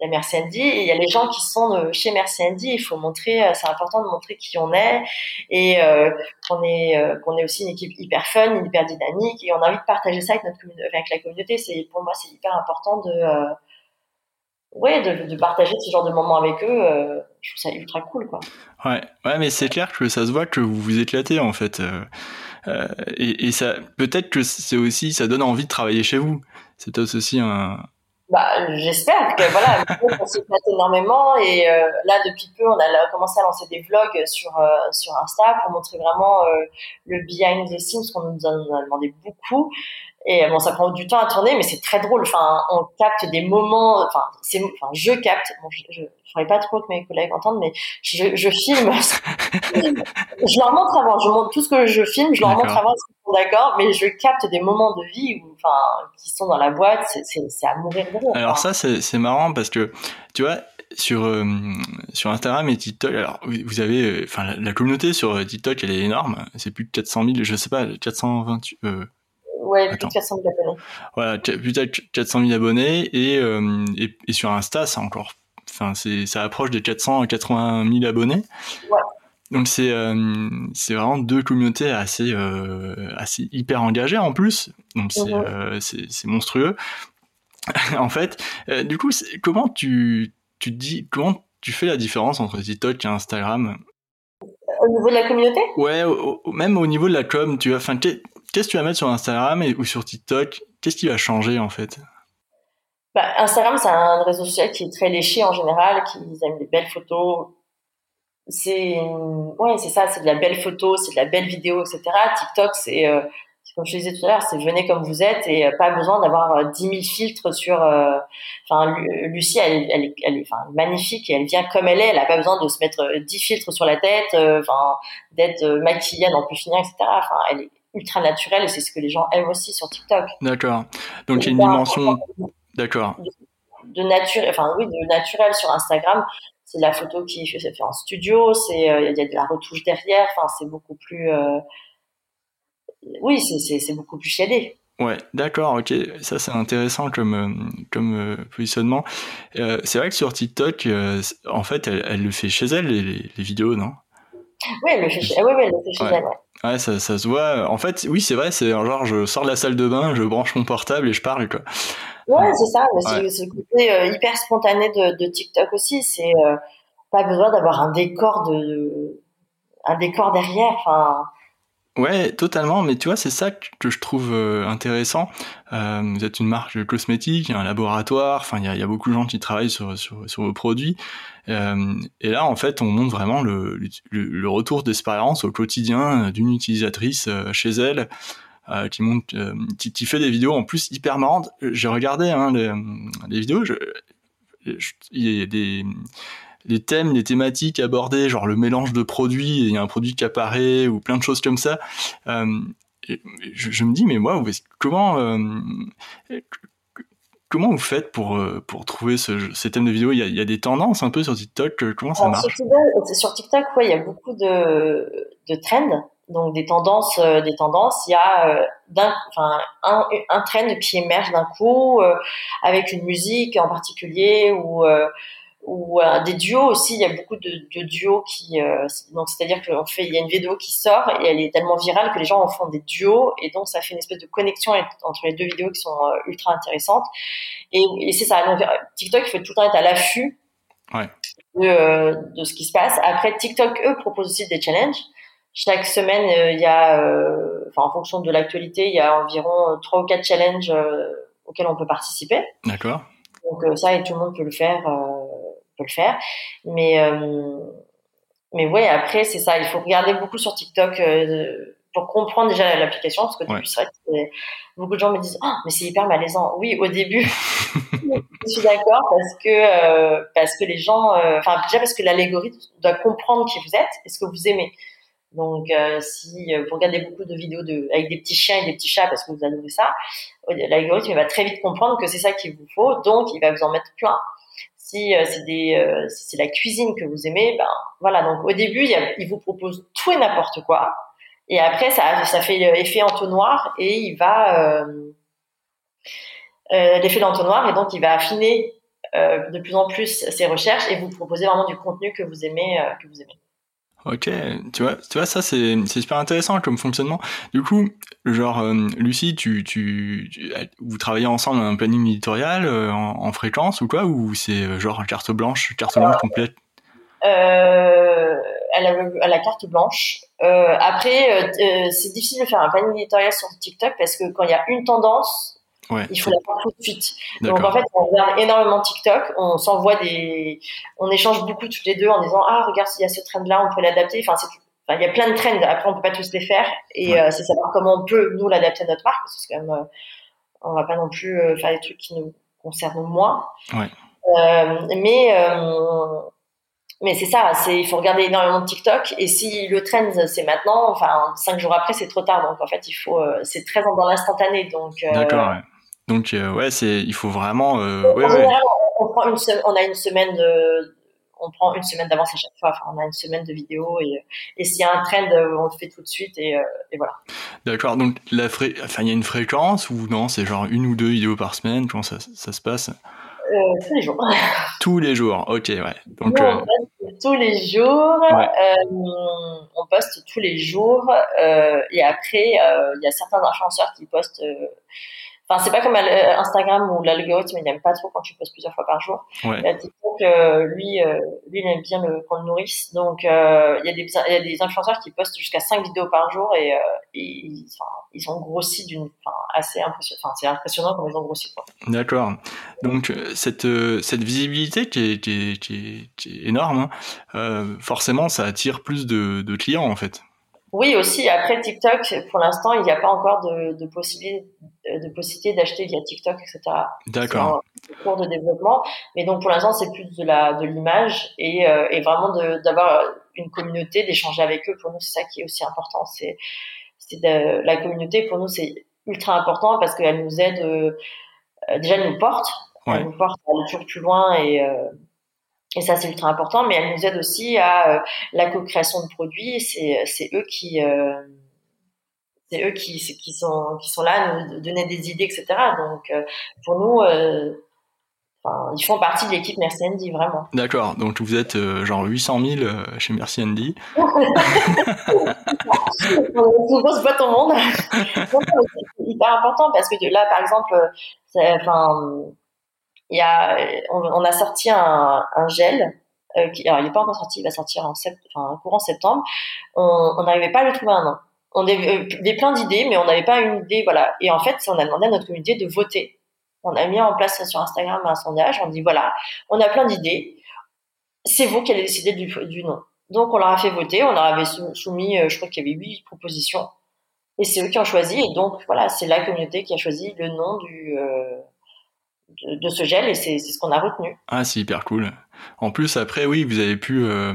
il y a Merci Andy il y a les gens qui sont chez Merci Andy. Il faut montrer, euh, c'est important de montrer qui on est et euh, qu'on est qu'on est aussi une équipe hyper fun, hyper dynamique et on a envie de partager ça avec notre avec la communauté. C'est pour moi c'est hyper important de ouais de, partager ce genre de moments avec eux. je trouve ça ultra cool quoi. Ouais ouais mais c'est clair que ça se voit que vous vous éclatez en fait. Et, et ça peut-être que c'est aussi ça donne envie de travailler chez vous. C'est aussi un bah, j'espère que voilà, on s'éclate énormément et euh, là depuis peu on a commencé à lancer des vlogs sur euh, sur Insta pour montrer vraiment euh, le behind the scenes qu'on nous a, demandé beaucoup et bon ça prend du temps à tourner mais c'est très drôle enfin on capte des moments enfin c'est enfin je capte bon, je, ferais pas trop que mes collègues entendent mais je, je filme je leur montre avant je montre tout ce que je filme je leur montre avant d'accord, mais je capte des moments de vie où, enfin, qui sont dans la boîte, c'est à mourir de rire. Alors ça, c'est marrant parce que, tu vois, sur euh, sur Instagram et TikTok, alors vous avez, euh, enfin, la, communauté sur euh, TikTok, elle est énorme. C'est plus de 400 000, je sais pas, 420. Euh, ouais, plus de 400 000 abonnés. Voilà, plus de 400 000 abonnés et, et, et sur Insta, c'est encore, enfin, ça approche des 480 000 abonnés. Ouais. Donc c'est euh, c'est vraiment deux communautés assez euh, assez hyper engagées en plus. Donc c'est euh, c'est monstrueux. en fait, du coup, comment tu tu dis comment tu fais la différence entre TikTok et Instagram? Au niveau de la communauté? Ouais, même au niveau de la com, tu enfin, qu'est-ce que tu vas mettre sur Instagram ou sur TikTok? Qu'est-ce qui va changer en fait? Bah, Instagram, c'est un réseau social qui est très léché en général, qui aime les belles photos, c'est ouais c'est ça c'est de la belle photo c'est de la belle vidéo etc TikTok c'est euh, comme je disais tout à l'heure c'est venez comme vous êtes et euh, pas besoin d'avoir 10 euh, 000 filtres sur enfin Lucie elle, est, magnifique et elle vient comme elle est. Elle a pas besoin de se mettre 10 filtres sur la tête enfin d'être maquillée non plus finir etc enfin elle est ultra naturelle et c'est ce que les gens aiment aussi sur TikTok d'accord donc il y a une dimension d'accord de, nature enfin oui de naturel sur Instagram c'est la photo qui est fait en studio, c'est euh, il y a de la retouche derrière, enfin c'est beaucoup plus euh, oui, c'est beaucoup plus chiadé. Ouais, d'accord, ok, ça c'est intéressant comme euh, comme positionnement. c'est vrai que sur TikTok, en fait, elle, le fait chez elle les, les vidéos, non? Oui, elle le fait chez, elle le fait chez elle. Ouais. ça, ça, se voit. En fait, oui, c'est vrai, c'est genre je sors de la salle de bain, je branche mon portable et je parle quoi. Ouais, c'est ça. C'est le côté euh, hyper spontané de, de TikTok aussi. C'est euh, pas besoin d'avoir un décor de, un décor derrière. Enfin. Ouais, totalement. Mais tu vois, c'est ça que je trouve euh, intéressant. Euh, vous êtes une marque de cosmétiques, un laboratoire. Enfin, il y a, beaucoup de gens qui travaillent sur, vos produits. Euh, et là, en fait, on montre vraiment le, retour d'expérience au quotidien d'une utilisatrice chez elle. Euh, qui monte, euh, qui, fait des vidéos en plus hyper marrantes. J'ai regardé hein, les, vidéos, il y a des les thèmes, les thématiques abordées, genre le mélange de produits, il y a un produit qui apparaît, ou plein de choses comme ça. Je, me dis, mais moi, comment, comment vous faites pour, pour trouver ce, ces thèmes de vidéo? Il y, a, il y, a, des tendances un peu sur TikTok Comment ça marche? Sur TikTok, ouais, il y a beaucoup de, de trends. Donc des tendances, euh, des tendances. Il y a euh, un, un trend qui émerge d'un coup euh, avec une musique en particulier ou ou des duos aussi. Il y a beaucoup de, de duos qui, donc c'est-à-dire qu'on fait, il y a une vidéo qui sort et elle est tellement virale que les gens en font des duos et donc ça fait une espèce de connexion entre les deux vidéos qui sont ultra intéressantes. Et, et c'est ça. Donc TikTok, il faut tout le temps être à l'affût ouais. de, de ce qui se passe. Après, TikTok eux proposent aussi des challenges. Chaque semaine, euh, il y a, euh, enfin, en fonction de l'actualité, il y a environ euh, trois ou quatre challenges auxquels on peut participer. D'accord. Donc ça, et tout le monde peut le faire, peut le faire. Mais mais ouais, après c'est ça. Il faut regarder beaucoup sur TikTok pour comprendre déjà l'application, parce que beaucoup de gens me disent oh, mais c'est hyper malaisant. Oui, au début, je suis d'accord parce que parce que les gens, enfin déjà parce que l'algorithme doit comprendre qui vous êtes et ce que vous aimez. Donc, euh, si vous regardez beaucoup de vidéos de, avec des petits chiens et des petits chats parce que vous adorez ça, l'algorithme va très vite comprendre que c'est ça qu'il vous faut, donc il va vous en mettre plein. Si euh, euh, si c'est la cuisine que vous aimez, ben voilà. Donc au début, il, vous propose tout et n'importe quoi, et après ça, fait effet entonnoir et il va l'effet d'entonnoir et donc il va affiner de plus en plus ses recherches et vous proposer vraiment du contenu que vous aimez, que vous aimez. Ok, tu vois, tu vois ça c'est super intéressant comme fonctionnement. Du coup, genre euh, Lucie, tu, tu, vous travaillez ensemble un planning éditorial euh, en, fréquence ou quoi ou c'est euh, genre carte blanche, carte blanche complète? euh, à, la, à la carte blanche. après, c'est difficile de faire un planning éditorial sur TikTok parce que quand il y a une tendance, il faut la tout de suite. Donc en fait, on regarde énormément TikTok, on s'envoie des, on échange beaucoup toutes les deux en disant ah regarde s'il y a ce trend là, on peut l'adapter. Enfin, il y a plein de trends. Après, on peut pas tous les faire et euh, c'est savoir comment on peut nous l'adapter à notre marque parce que quand même, euh, on va pas non plus euh, faire des trucs qui nous concernent moins. mais mais c'est ça, c'est il faut regarder énormément de TikTok et si le trend c'est maintenant, enfin cinq jours après c'est trop tard donc en fait il faut c'est très dans l'instantané donc. D'accord. Donc euh, ouais, c'est il faut vraiment. Euh, ouais, on, prend une on a une semaine de, on prend une semaine d'avance à chaque fois. Enfin, on a une semaine de vidéos et, et s'il y a un trend, on le fait tout de suite et, euh, et voilà. D'accord. Donc la fré... enfin, il y a une fréquence ou non? C'est genre une ou deux vidéos par semaine? Comment ça, ça se passe? Euh, Tous les jours. tous les jours. Ok, ouais. Donc euh... tous les jours. Ouais. Euh, on poste tous les jours et après il y a certains influenceurs qui postent Enfin, c'est pas comme euh, Instagram où l'algorithme il n'aime pas trop quand tu postes plusieurs fois par jour. Ouais. TikTok, euh, lui, euh, lui, il aime bien qu'on le nourrisse. Donc, il y, a des, il y a des influenceurs qui postent jusqu'à 5 vidéos par jour et, et ils, enfin, ils ont grossi d'une, enfin, assez impressionnant. C'est impressionnant comment ils ont grossi. D'accord. Donc, cette, cette visibilité qui est, qui est, qui est, énorme, hein, forcément, ça attire plus de, de clients en fait. Oui, aussi. Après TikTok, pour l'instant, il n'y a pas encore de, de possibilité de possibilité d'acheter via TikTok, etc. D'accord. C'est en cours de développement, mais donc pour l'instant, c'est plus de la de l'image et, euh, et vraiment d'avoir une communauté, d'échanger avec eux. Pour nous, c'est ça qui est aussi important. C'est c'est la communauté. Pour nous, c'est ultra important parce qu'elle nous aide. Euh, déjà, elle nous porte. Elle nous porte à aller toujours plus loin et euh, et ça, c'est ultra important, mais elle nous aide aussi à euh, la co-création de produits. C'est, c'est eux qui, euh, c'est eux qui, qui sont, qui sont là à nous donner des idées, etc. Donc, euh, pour nous, enfin, ils font partie de l'équipe Merci Andy, vraiment. D'accord. Donc, vous êtes genre 800 000 chez Merci Andy. On grosse boîte au monde. c'est hyper important parce que là, par exemple, enfin, il y a, on, a sorti un, un gel. Euh, qui, alors, il n'est pas encore sorti, il va sortir en sept, enfin, courant septembre. On n'arrivait pas à le trouver un an. On avait des plein d'idées, mais on n'avait pas une idée, voilà. Et en fait, on a demandé à notre communauté de voter. On a mis en place sur Instagram un sondage. On dit voilà, on a plein d'idées. C'est vous qui allez décider du, du nom. Donc, on leur a fait voter. On leur avait soumis, euh, je crois qu'il y avait huit propositions. Et c'est eux qui ont choisi. Et donc, voilà, c'est la communauté qui a choisi le nom du, euh, de, ce gel et c'est ce qu'on a retenu. Ah, c'est hyper cool. En plus, après, oui, vous avez pu euh,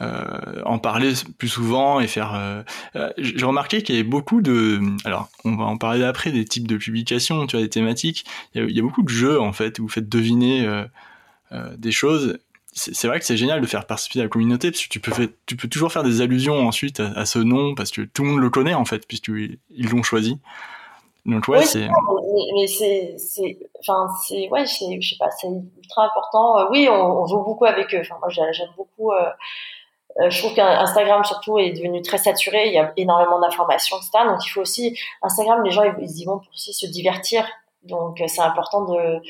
euh, en parler plus souvent et faire. Euh, j'ai remarqué qu'il y avait beaucoup de. Alors, on va en parler après des types de publications, tu vois, des thématiques. Il y a, beaucoup de jeux en fait où vous faites deviner des choses c'est vrai que c'est génial de faire participer la communauté parce que tu peux, tu peux toujours faire des allusions ensuite à, ce nom parce que tout le monde le connaît en fait puisqu'ils l'ont choisi. Donc ouais, c'est. Mais, c'est, c'est, enfin c'est, ouais, je sais pas, c'est ultra important. Euh, oui, on, joue beaucoup avec eux. Enfin moi j'aime beaucoup. Euh, euh, je trouve qu'Instagram surtout est devenu très saturé. Il y a énormément d'informations, etc. Donc il faut aussi Instagram, les gens ils y vont pour aussi se divertir. Donc c'est important de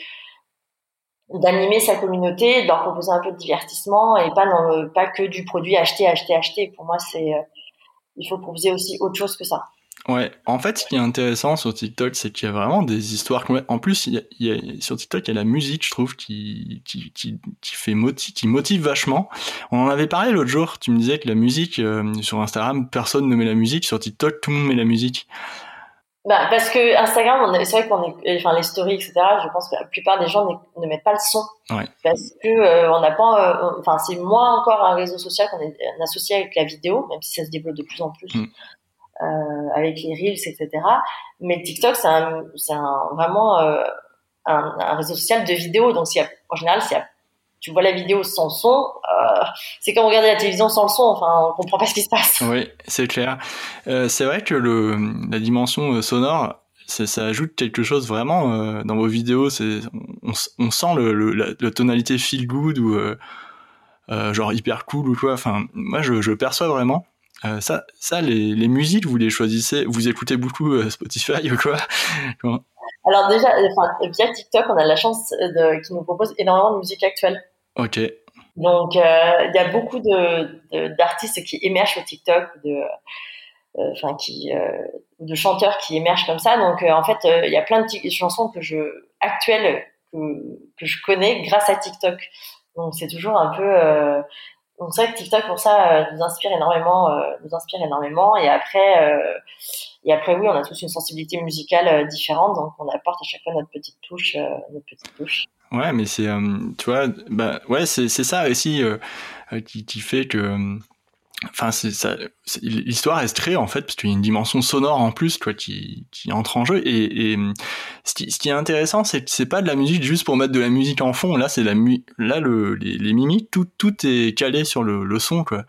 d'animer sa communauté, de leur proposer un peu de divertissement et pas non, pas que du produit acheté, acheté, acheté. Pour moi, c'est il faut proposer aussi autre chose que ça. Ouais, en fait, ce qui est intéressant sur TikTok, c'est qu'il y a vraiment des histoires. En plus, il y, a, sur TikTok, il y a la musique, je trouve, qui, qui, qui, qui fait qui motive vachement. On en avait parlé l'autre jour. Tu me disais que la musique euh, sur Instagram, personne ne met la musique. Sur TikTok, tout le monde met la musique. Bah, parce que Instagram, c'est vrai qu'on est, enfin les stories, etc. Je pense que la plupart des gens ne mettent pas le son, ouais. parce que euh, on n'a pas, euh, enfin c'est moins encore un réseau social qu'on est associé avec la vidéo, même si ça se développe de plus en plus. Mm. Euh, avec les reels, etc. Mais TikTok, c'est vraiment euh, un, réseau social de vidéos. Donc, y a, en général, si tu vois la vidéo sans son, euh, c'est comme regarder la télévision sans le son. Enfin, on comprend pas ce qui se passe. Oui, c'est clair. C'est vrai que la dimension sonore, ça ajoute quelque chose vraiment dans vos vidéos. On, on, sent le, la, tonalité feel good ou genre hyper cool ou quoi. Enfin, moi, je, je perçois vraiment. Euh, ça, ça les, les, musiques, vous les choisissez Vous écoutez beaucoup euh, Spotify ou quoi? Alors déjà, enfin, via TikTok, on a la chance de, qui nous propose énormément de musique actuelle. Ok. Donc, euh, il y a beaucoup de, d'artistes qui émergent sur TikTok, de, enfin, qui, de chanteurs qui émergent comme ça. Donc, en fait, il y a plein de chansons que je, actuelles que, que je connais grâce à TikTok. Donc, c'est toujours un peu donc c'est vrai que TikTok pour ça euh, nous inspire énormément, euh, nous inspire énormément. Et après, euh, et après oui, on a tous une sensibilité musicale différente, donc on apporte à chaque fois notre petite touche, notre petite touche. Ouais, mais c'est, tu vois, bah ouais, c'est ça aussi qui fait que Enfin. L'histoire est très en fait parce qu'il y a une dimension sonore en plus, quoi, qui, qui entre en jeu. Et, et ce, qui, ce, qui, est intéressant, c'est que c'est pas de la musique juste pour mettre de la musique en fond. Là, c'est la mu là le les, les, mimiques, tout tout est calé sur le, le son, quoi.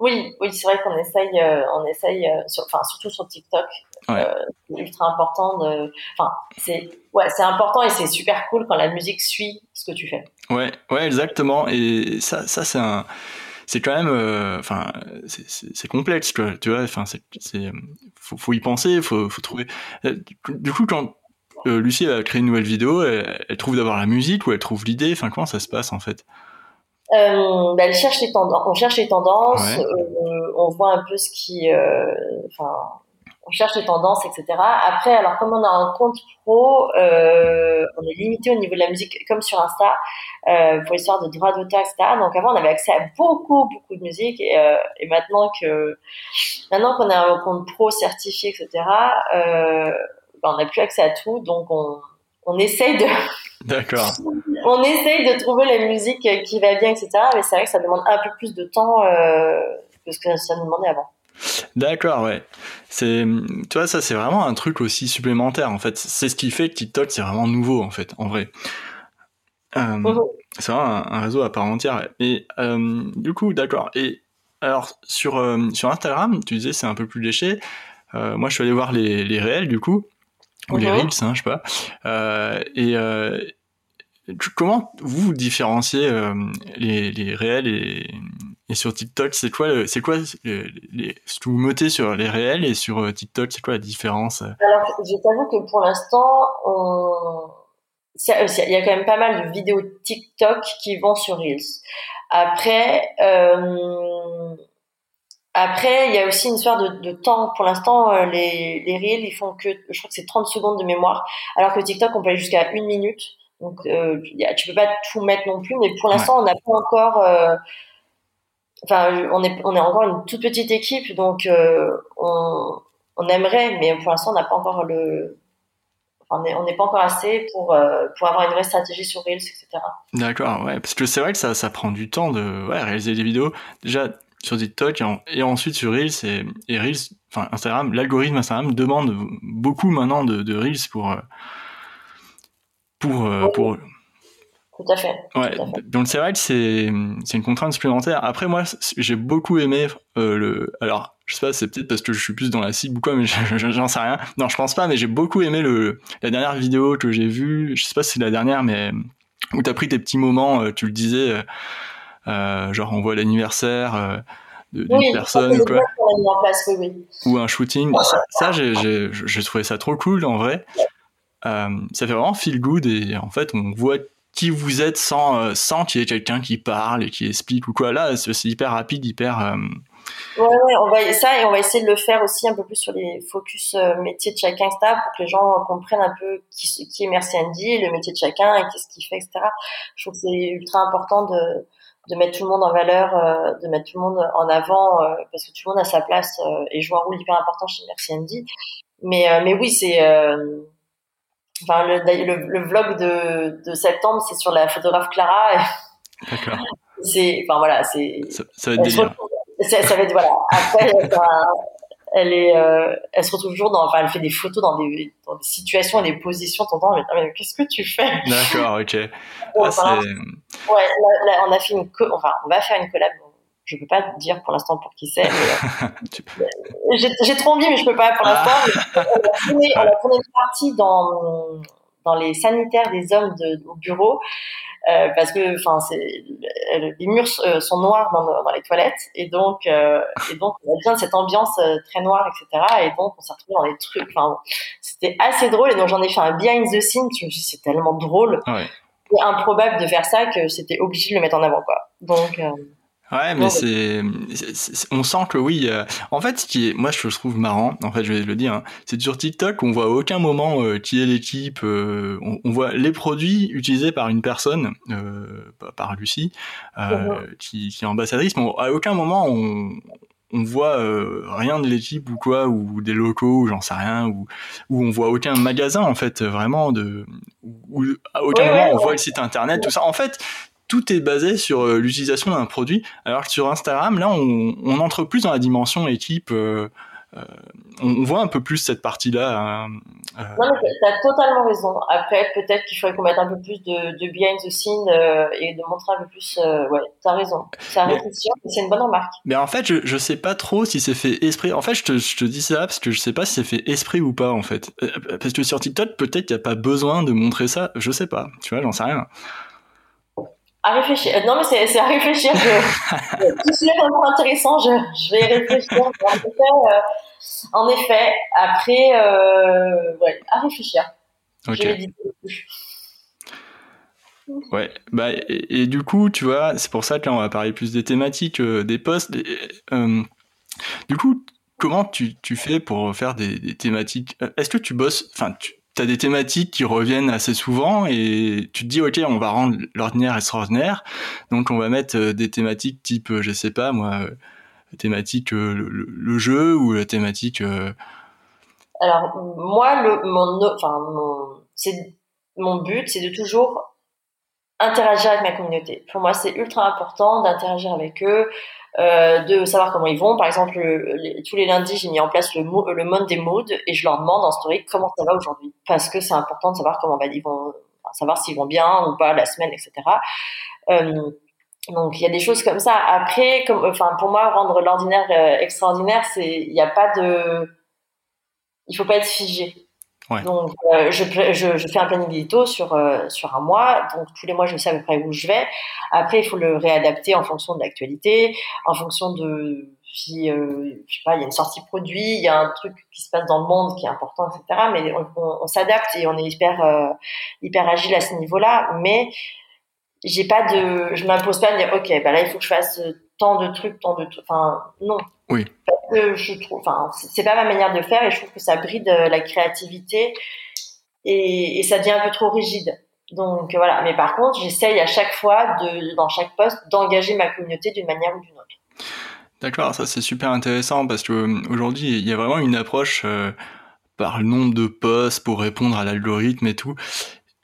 Oui, oui, c'est vrai qu'on essaye, euh, on essaye, euh, sur, enfin surtout sur TikTok, ouais. euh, c'est ultra important de, enfin c'est, ouais, c'est important et c'est super cool quand la musique suit ce que tu fais. Ouais, ouais, exactement. Et ça, ça c'est un c'est quand même, euh, enfin, c'est complexe, quoi, tu vois. Enfin, c'est, faut, faut y penser, faut, faut trouver. Euh, du coup, quand euh, Lucie a créé une nouvelle vidéo, elle, trouve d'abord la musique ou elle trouve l'idée. Enfin, comment ça se passe en fait? Euh, bah, elle cherche les tendances. On cherche les tendances. Euh, on voit un peu ce qui, enfin, on cherche les tendances, etc. Après, alors comme on a un compte pro, euh, on est limité au niveau de la musique, comme sur Insta, euh, pour l'histoire de droit d'auteur, etc. Donc avant, on avait accès à beaucoup, beaucoup de musique, et, euh, et maintenant que maintenant qu'on a un compte pro certifié, etc. Euh, ben, on n'a plus accès à tout, donc on, on essaye de D'accord. on essaye de trouver la musique qui va bien, etc. Mais c'est vrai que ça demande un peu plus de temps euh, que ce que ça nous demandait avant. D'accord, ouais. C'est, tu vois, ça c'est vraiment un truc aussi supplémentaire en fait. C'est ce qui fait que TikTok c'est vraiment nouveau en fait, en vrai. Euh, mhm. C'est vraiment un, réseau à part entière. Et euh, du coup, d'accord. Et alors sur euh, sur Instagram, tu disais c'est un peu plus léché. Moi, je suis allé voir les, les réels du coup ou les mhm. reels, hein, je sais pas. Et comment vous différenciez les, les réels et et sur TikTok, c'est quoi, c'est quoi les, ce que vous mettez sur les réels et sur euh, TikTok, c'est quoi la différence euh Alors, je t'avoue que pour l'instant, on... il y a quand même pas mal de vidéos TikTok qui vont sur Reels. Après, euh... après, il y a aussi une histoire de, de temps. Pour l'instant, euh, les, les Reels, ils font que, je crois que c'est 30 secondes de mémoire, alors que TikTok, on peut aller jusqu'à une minute. Donc, euh, tu peux pas tout mettre non plus, mais pour l'instant, on n'a pas encore enfin, on est, on est encore une toute petite équipe, donc euh, on, on aimerait, mais pour l'instant, on n'a pas encore le, on n'est pas encore assez pour, euh, pour avoir une vraie stratégie sur Reels, etc. D'accord, ouais, parce que c'est vrai que ça, ça prend du temps de réaliser des vidéos. Déjà sur TikTok et, ensuite sur Reels et, et Reels, enfin Instagram, l'algorithme Instagram demande beaucoup maintenant de, Reels pour pour, pour tout à fait. Ouais, donc c'est vrai que c'est une contrainte supplémentaire. Après moi, j'ai beaucoup aimé euh, le. Alors, je sais pas, c'est peut-être parce que je suis plus dans la cible ou quoi, mais j'en sais rien. Non, je pense pas, mais j'ai beaucoup aimé le la dernière vidéo que j'ai vue. Je sais pas si c'est la dernière, mais où t'as pris tes petits moments. Euh, tu le disais, euh, genre on voit l'anniversaire. d'une oui, personne ou quoi. Place, oui, ou un shooting ça, ça j'ai trouvé ça trop cool en vrai ça fait vraiment feel good et en fait on voit qui vous êtes sans, euh, sans qu'il y ait quelqu'un qui parle et qui explique ou quoi. Là, c'est hyper rapide, hyper. Euh, ouais, ouais, on va ça et on va essayer de le faire aussi un peu plus sur les focus euh, métiers de chacun, etc., pour que les gens comprennent un peu qui, est Merci Andy, le métier de chacun et qu'est-ce qu'il fait, etc. Je trouve que c'est ultra important de, de mettre tout le monde en valeur, de mettre tout le monde en avant, parce que tout le monde a sa place et joue un rôle hyper important chez Merci Andy. Mais, mais oui, c'est Enfin, le, le, le, vlog de, de septembre, c'est sur la photographe Clara. D'accord. C'est, enfin voilà, c'est. Ça, ça, va être délire. Ça, ça, va être voilà. Après, elle est, euh, elle se retrouve toujours dans, enfin, elle fait des photos dans des, dans des situations et des positions. T'entends, mais, mais qu'est-ce que tu fais? D'accord, ok. Ah, ouais, là, on a fait une, enfin, on va faire une collab je peux pas dire pour l'instant pour qui c'est. Euh, j'ai trop envie, mais je peux pas pour l'instant. Ah. on, a tourné, une partie dans, dans les sanitaires des hommes de, au bureau. Euh, parce que enfin c'est les murs euh, sont noirs dans, dans, les toilettes et donc euh, et donc on a besoin de cette ambiance euh, très noire etc et donc on s'est retrouvé dans des trucs enfin c'était assez drôle et donc j'en ai fait un behind the scenes je me suis dit c'est tellement drôle ouais. et improbable de faire ça que c'était obligé de le mettre en avant quoi donc Ouais, mais c'est, on sent que oui. en fait, ce qui est, moi, je trouve marrant. En fait, je vais le dire, hein, c'est sur TikTok, on voit à aucun moment euh, qui est l'équipe. Euh, on, voit les produits utilisés par une personne, euh, par Lucie, mhm. qui, qui, est ambassadrice. Mais à aucun moment on, on voit rien de l'équipe ou quoi, ou des locaux, j'en sais rien, ou où on voit aucun magasin en fait, vraiment de, ou à aucun moment on voit le site internet, tout ça. En fait, tout est basé sur euh, l'utilisation d'un produit, alors que sur Instagram, là, on, on, entre plus dans la dimension équipe. Euh, euh, on voit un peu plus cette partie-là. Hein, euh... Non, mais t'as totalement raison. Après, peut-être qu'il faudrait qu'on mette un peu plus de, de behind the scene euh, et de montrer un peu plus. Euh, ouais, t'as raison. C'est c'est une bonne remarque. Mais en fait, je, je sais pas trop si c'est fait esprit. En fait, je te, je te dis ça parce que je sais pas si c'est fait esprit ou pas, en fait. Parce que sur TikTok, peut-être qu'il n'y a pas besoin de montrer ça. Je sais pas. Tu vois, j'en sais rien. À réfléchir. Non, mais c'est à réfléchir. Je, tout cela est vraiment intéressant. Je, je vais réfléchir. En effet, euh, en effet après, euh, ouais, à réfléchir. Ok. Ouais, bah, et, et, du coup, tu vois, c'est pour ça que là, on va parler plus des thématiques, euh, des posts. Euh, du coup, comment tu, tu fais pour faire des, des thématiques? Est-ce que tu bosses, enfin, tu, t'as des thématiques qui reviennent assez souvent et tu te dis ok on va rendre l'ordinaire extraordinaire. Donc on va mettre euh, des thématiques type euh, je sais pas moi euh, thématique le, jeu ou la thématique alors moi mon c'est mon but c'est de toujours interagir avec ma communauté pour moi c'est ultra important d'interagir avec eux euh, de savoir comment ils vont. Par exemple, tous les lundis, j'ai mis en place le, le Monday Mood et je leur demande en story comment ça va aujourd'hui. Parce que c'est important de savoir comment bah, ils vont, savoir s'ils vont bien ou pas la semaine, etc. Euh, donc il y a des choses comme ça. Après, comme, enfin pour moi, rendre l'ordinaire euh, extraordinaire, c'est il n'y a pas de, il faut pas être figé. Donc, euh, je, je, je, fais un planning édito sur, euh, sur un mois. Donc, tous les mois, je sais à peu près où je vais. Après, il faut le réadapter en fonction de l'actualité, en fonction de si, euh, je sais pas, il y a une sortie produit, il y a un truc qui se passe dans le monde qui est important, etc. Mais on, s'adapte et on est hyper, euh, hyper agile à ce niveau-là. Mais j'ai pas de, je m'impose pas de dire, OK, bah là, il faut que je fasse tant de trucs, tant de, enfin, non. Oui. Parce que je trouve, enfin, c'est pas ma manière de faire et je trouve que ça bride euh, la créativité et, et ça devient un peu trop rigide. Donc voilà. Mais par contre, j'essaye à chaque fois de, dans chaque poste, d'engager ma communauté d'une manière ou d'une autre. D'accord, ça c'est super intéressant parce que euh, aujourd'hui il y a vraiment une approche euh, par le nombre de posts pour répondre à l'algorithme et tout.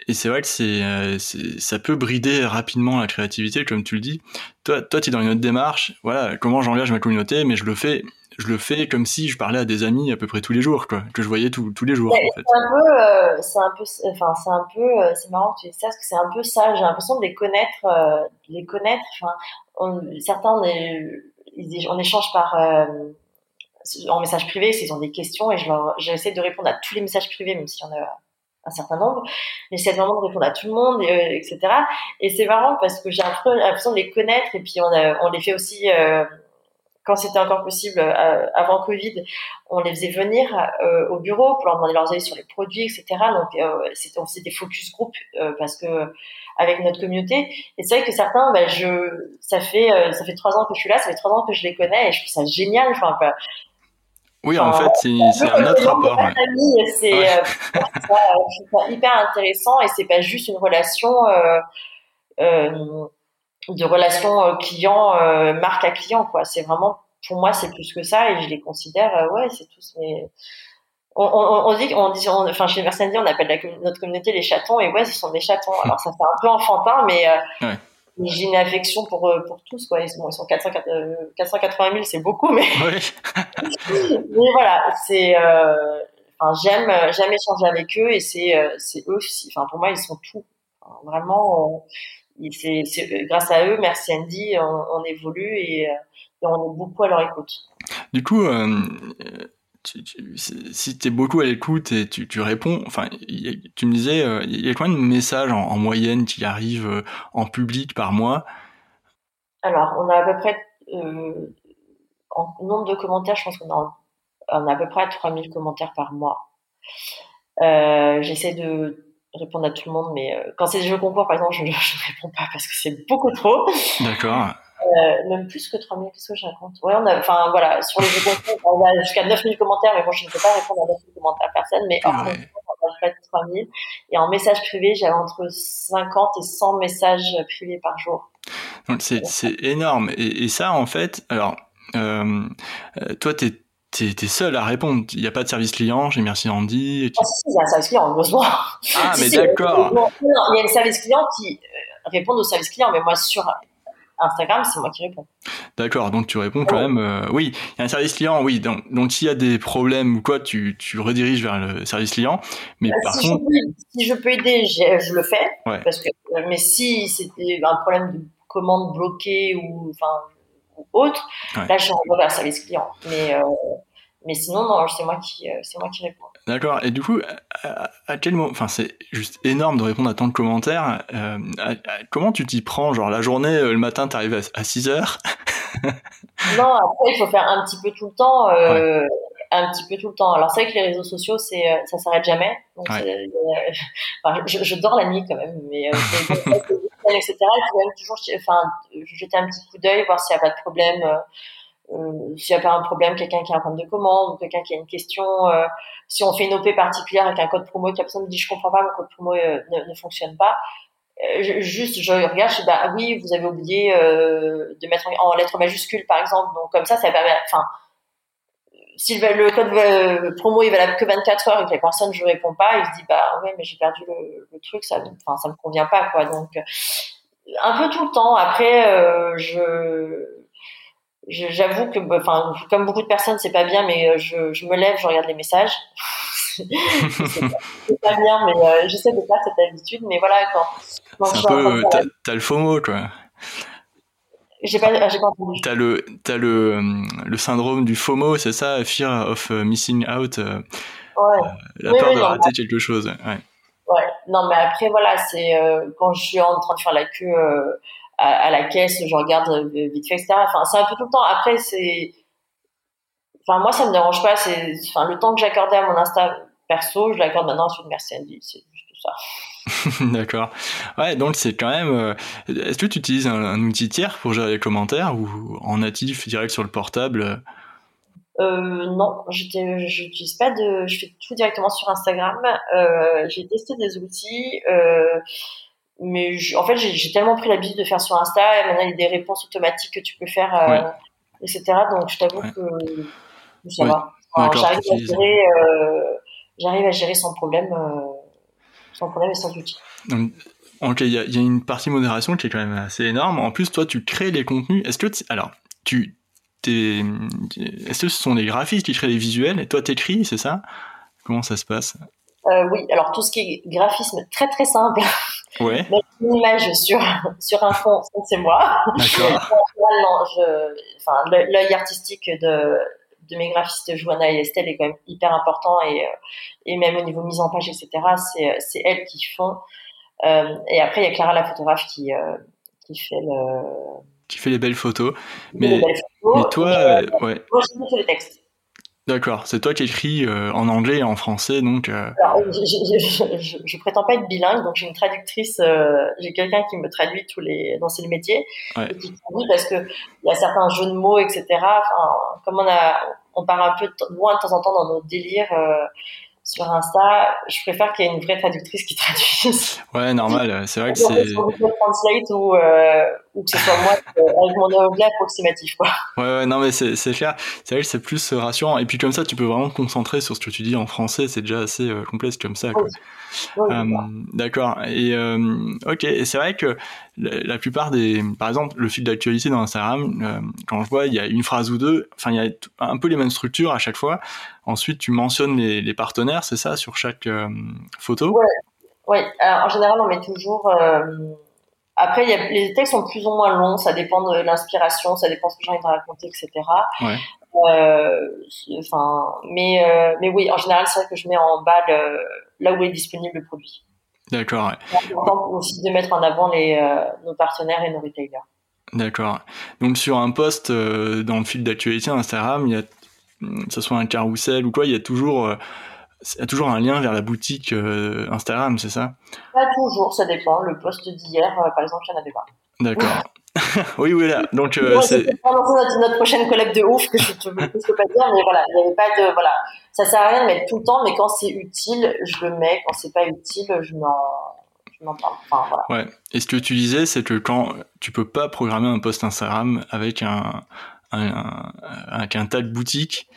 Et c'est vrai que c'est, ça peut brider rapidement la créativité, comme tu le dis. Toi, toi, tu es dans une autre démarche. Voilà, comment j'engage ma communauté, mais je le fais je le fais comme si je parlais à des amis à peu près tous les jours, quoi, que je voyais tous les jours. C'est un peu, euh, c'est un peu, enfin, c'est un peu, euh, c'est marrant que tu dis ça parce que c'est un peu ça. J'ai l'impression de les connaître, euh, de les connaître. Enfin, certains, on, on échange par en message privé s'ils ont des questions et je j'essaie de répondre à tous les messages privés, même s'il y en a un certain nombre. J'essaie vraiment de répondre à tout le monde, etc. Et c'est marrant parce que j'ai l'impression de les connaître et puis on, les fait aussi quand c'était encore possible euh, avant Covid, on les faisait venir euh, au bureau pour leur demander leurs avis sur les produits, etc. Donc euh, on faisait des focus group parce que avec notre communauté. Et c'est vrai que certains, ben, ça fait ça fait trois ans que je suis là, ça fait trois ans que je les connais et je trouve ça génial. Oui, en fait, c'est un autre rapport. C'est hyper intéressant et c'est pas juste une relation. Euh, de relations euh, client euh, marque à client quoi c'est vraiment pour moi c'est plus que ça et je les considère euh, ouais c'est tous mes on, on, on, dit on dit enfin chez Mercedes on appelle notre communauté les chatons et ouais ce sont des chatons alors ça fait un peu enfantin mais j'ai une affection pour pour tous quoi. Ils sont, ils sont 480 000 c'est beaucoup mais mais voilà c'est enfin j'aime j'aime échanger avec eux et c'est c'est eux aussi enfin pour moi ils sont tout. Vraiment c'est grâce à eux, merci Andy, on, évolue et, on est beaucoup à leur écoute. Du coup, euh, si tu es beaucoup à l'écoute et tu, tu, réponds, enfin, tu me disais, euh, il y a combien de messages en, moyenne qui arrivent euh, en public par mois? Alors, on a à peu près, en nombre de commentaires, je pense qu'on a, on a à peu près 3000 commentaires par mois. J'essaie de répondre à tout le monde, mais euh, quand c'est des jeux concours, par exemple, je ne réponds pas parce que c'est beaucoup trop. D'accord. Euh, même plus que 3000, qu'est-ce que je raconte Ouais, on a, enfin voilà, sur les concours, on a jusqu'à 9000 commentaires, mais moi je ne peux pas répondre à 9000 commentaires à personne, mais ah ouais. on a près de 3000. Et en message privé, j'avais entre 50 et 100 messages privés par jour. Donc c'est énorme. Et, et, ça, en fait, alors, euh, toi, tu es t'es es seul à répondre. Il n'y a pas de service client, j'ai merci Andy. Ah, si, il y a un service client, heureusement. Ah, mais d'accord. Il y a un service client qui euh, répond au service client, mais moi, sur Instagram, c'est moi qui réponds. D'accord, donc tu réponds quand même. Euh, oui, il y a un service client, oui. Donc, donc s'il y a des problèmes ou quoi, tu, tu rediriges vers le service client. Mais bah, par si contre. Je peux, si je peux aider, je le fais. Parce que, mais si c'était un problème de commande bloquée ou, enfin, ou autre, là, je renvoie vers le service client. Mais, euh, mais sinon, non, c'est moi qui, euh, c'est moi qui réponds. D'accord. Et du coup, à, quel moment, enfin, c'est juste énorme de répondre à tant de commentaires. Euh, comment tu t'y prends Genre, la journée, le matin, tu arrives à, 6 heures Non, après, il faut faire un petit peu tout le temps. Un petit peu tout le temps. Alors, c'est vrai que les réseaux sociaux, c'est, ça s'arrête jamais. Donc, enfin, je, je, dors la nuit quand même, mais etc. Il faut même toujours enfin, jeter un petit coup d'œil, voir s'il n'y a pas de problème, euh, euh, s'il n'y a pas un problème, quelqu'un qui a un problème de commande ou quelqu'un qui a une question. Euh, si on fait une OP particulière avec un code promo et que la personne me dit je comprends pas, mon code promo ne, ne, fonctionne pas, juste je regarde, je dis bah oui, vous avez oublié de mettre en, en lettres majuscules par exemple. Donc comme ça, ça permet, enfin si le, code promo est valable que 24 heures et que la personne je réponds pas, il se dit bah ouais mais j'ai perdu le, le, truc, ça, enfin ça me convient pas quoi. Donc un peu tout le temps. Après euh, je j'avoue que enfin comme beaucoup de personnes c'est pas bien, mais euh, je, je me lève, je regarde les messages. c'est pas, bien, mais euh, j'essaie de faire cette habitude. Mais voilà quand, quand c'est un peu t'as le FOMO quoi. J'ai pas, j'ai pas entendu. T'as le, t'as le, le syndrome du FOMO, c'est ça, Fear of euh, Missing Out. Euh, ouais. Euh, la peur de rater quelque chose. Ouais. ouais. Non, mais après, voilà, c'est quand je suis en train de faire la queue à, à, la caisse, je regarde vite fait, etc. Enfin, c'est un peu tout le temps. Après, c'est. Enfin, moi, ça me dérange pas. C'est, enfin, le temps que j'accordais à mon Insta perso, je l'accorde maintenant sur une Merci C'est juste ça. D'accord. Ouais, donc c'est quand même. Euh, est-ce que tu utilises un, outil tiers pour gérer les commentaires ou en natif direct sur le portable? Euh, non, j'utilise pas de, je fais tout directement sur Instagram. Euh, j'ai testé des outils, euh, mais en fait j'ai tellement pris l'habitude de faire sur Insta. Et maintenant il y a des réponses automatiques que tu peux faire, euh, etc. Donc je t'avoue que ça va. J'arrive à gérer j'arrive à gérer sans problème, sans problème et sans outil. Ok, il y, a une partie modération qui est quand même assez énorme. En plus, toi, tu crées les contenus. Est-ce que, alors, tu, est-ce que ce sont des graphistes qui créent les visuels et toi, t'écris, c'est ça? Comment ça se passe? Euh, Oui, alors tout ce qui est graphisme très très simple. Ouais. une image sur sur un fond, c'est moi. D'accord. enfin, l'œil artistique de de mes graphistes Joanna et Estelle est quand même hyper important et euh, et même au niveau mise en page etc. C'est c'est elles qui font euh, et après, il y a Clara, la photographe, qui, euh, qui fait le... Qui fait les belles photos. Mais, mais toi, euh, ouais. Moi, je fais les textes. D'accord, c'est toi qui écris en anglais et en français, donc. Alors, je, je, je, prétends pas être bilingue, donc j'ai une traductrice, euh, j'ai quelqu'un qui me traduit tous les dans ces métiers, ouais. et qui traduit parce que il y a certains jeux de mots, etc. Enfin, comme on a, on part un peu loin de temps en temps dans nos délires. Euh, sur Insta, je préfère qu'il y ait une vraie traductrice qui traduise. Ouais, normal. C'est vrai que c'est. Translate ou, euh, ou que ce soit moi avec mon anglais approximatif, quoi. Ouais, ouais, non, mais c'est clair. C'est vrai que c'est plus rassurant. Et puis comme ça, tu peux vraiment te concentrer sur ce que tu dis en français. C'est déjà assez euh, complexe comme ça, quoi. Euh, d'accord. Et euh, ok. Et c'est vrai que la, plupart des, par exemple, le fil d'actualité dans Instagram, euh, quand je vois, il y a une phrase ou deux. Enfin, il y a un peu les mêmes structures à chaque fois. Ensuite, tu mentionnes les, les partenaires, c'est ça, sur chaque photo? Ouais. Ouais. En général, on met toujours. Après, y a, les textes sont plus ou moins longs, ça dépend de l'inspiration, ça dépend de ce que j'ai envie de raconter, etc. Ouais. Euh, enfin, mais euh, mais oui, en général, c'est vrai que je mets en bas là où est disponible le produit. D'accord. C'est important aussi de mettre en avant les, euh, nos partenaires et nos retailers. D'accord. Donc sur un post dans le fil d'actualité Instagram, il y a, que ce soit un carrousel ou quoi, il y a toujours, il y a toujours un lien vers la boutique Instagram, c'est ça? Pas toujours, ça dépend. Le post d'hier, par exemple, il n'y en avait pas. D'accord. oui, oui, là. Donc, euh, c'est. Notre, notre prochaine collab de ouf que je ne peux pas dire, mais voilà, il n'y avait pas de. Voilà. Ça sert à rien de mettre tout le temps, mais quand c'est utile, je le mets. Quand c'est pas utile, je n'en. Parle. Enfin, voilà. Ouais. Et ce que tu disais, c'est que quand tu peux pas programmer un post Instagram avec un, un, avec un tag boutique,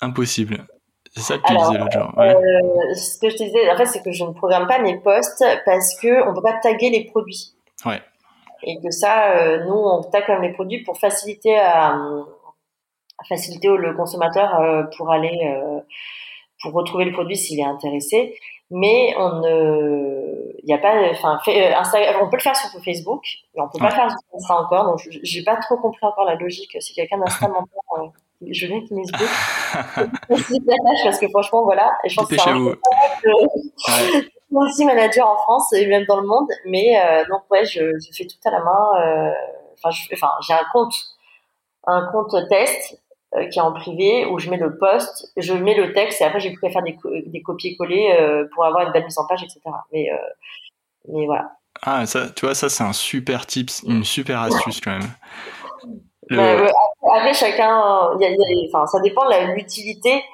impossible. C'est ça que tu disais l'autre jour. Ouais. Euh, ce que je te disais, en fait, c'est que je ne programme pas mes posts parce que on peut pas taguer les produits. Ouais et que ça, euh, nous, on tag comme les produits pour faciliter à, faciliter le consommateur euh, pour aller euh, pour retrouver le produit s'il est intéressé. Mais on ne, il y a pas, enfin, on peut le faire sur Facebook, mais on peut pas faire sur Insta encore. Donc, j'ai pas trop compris encore la logique. Si quelqu'un d'Insta m'entend, je vais qu'il Facebook. parce que franchement, voilà. Je pense que c'est aussi manager en France et même dans le monde. Mais euh, donc ouais, je, je, fais tout à la main. Euh, enfin, j'ai un compte, un compte test euh, qui est en privé où je mets le post, je mets le texte et après j'ai pu faire des, des copier-coller pour avoir une belle mise en page, etc. Mais mais voilà. Ah, ça, tu vois, ça c'est un super tips, une super astuce quand même. Le... Bah, après, chacun, y a, y a, enfin, ça dépend de l'utilité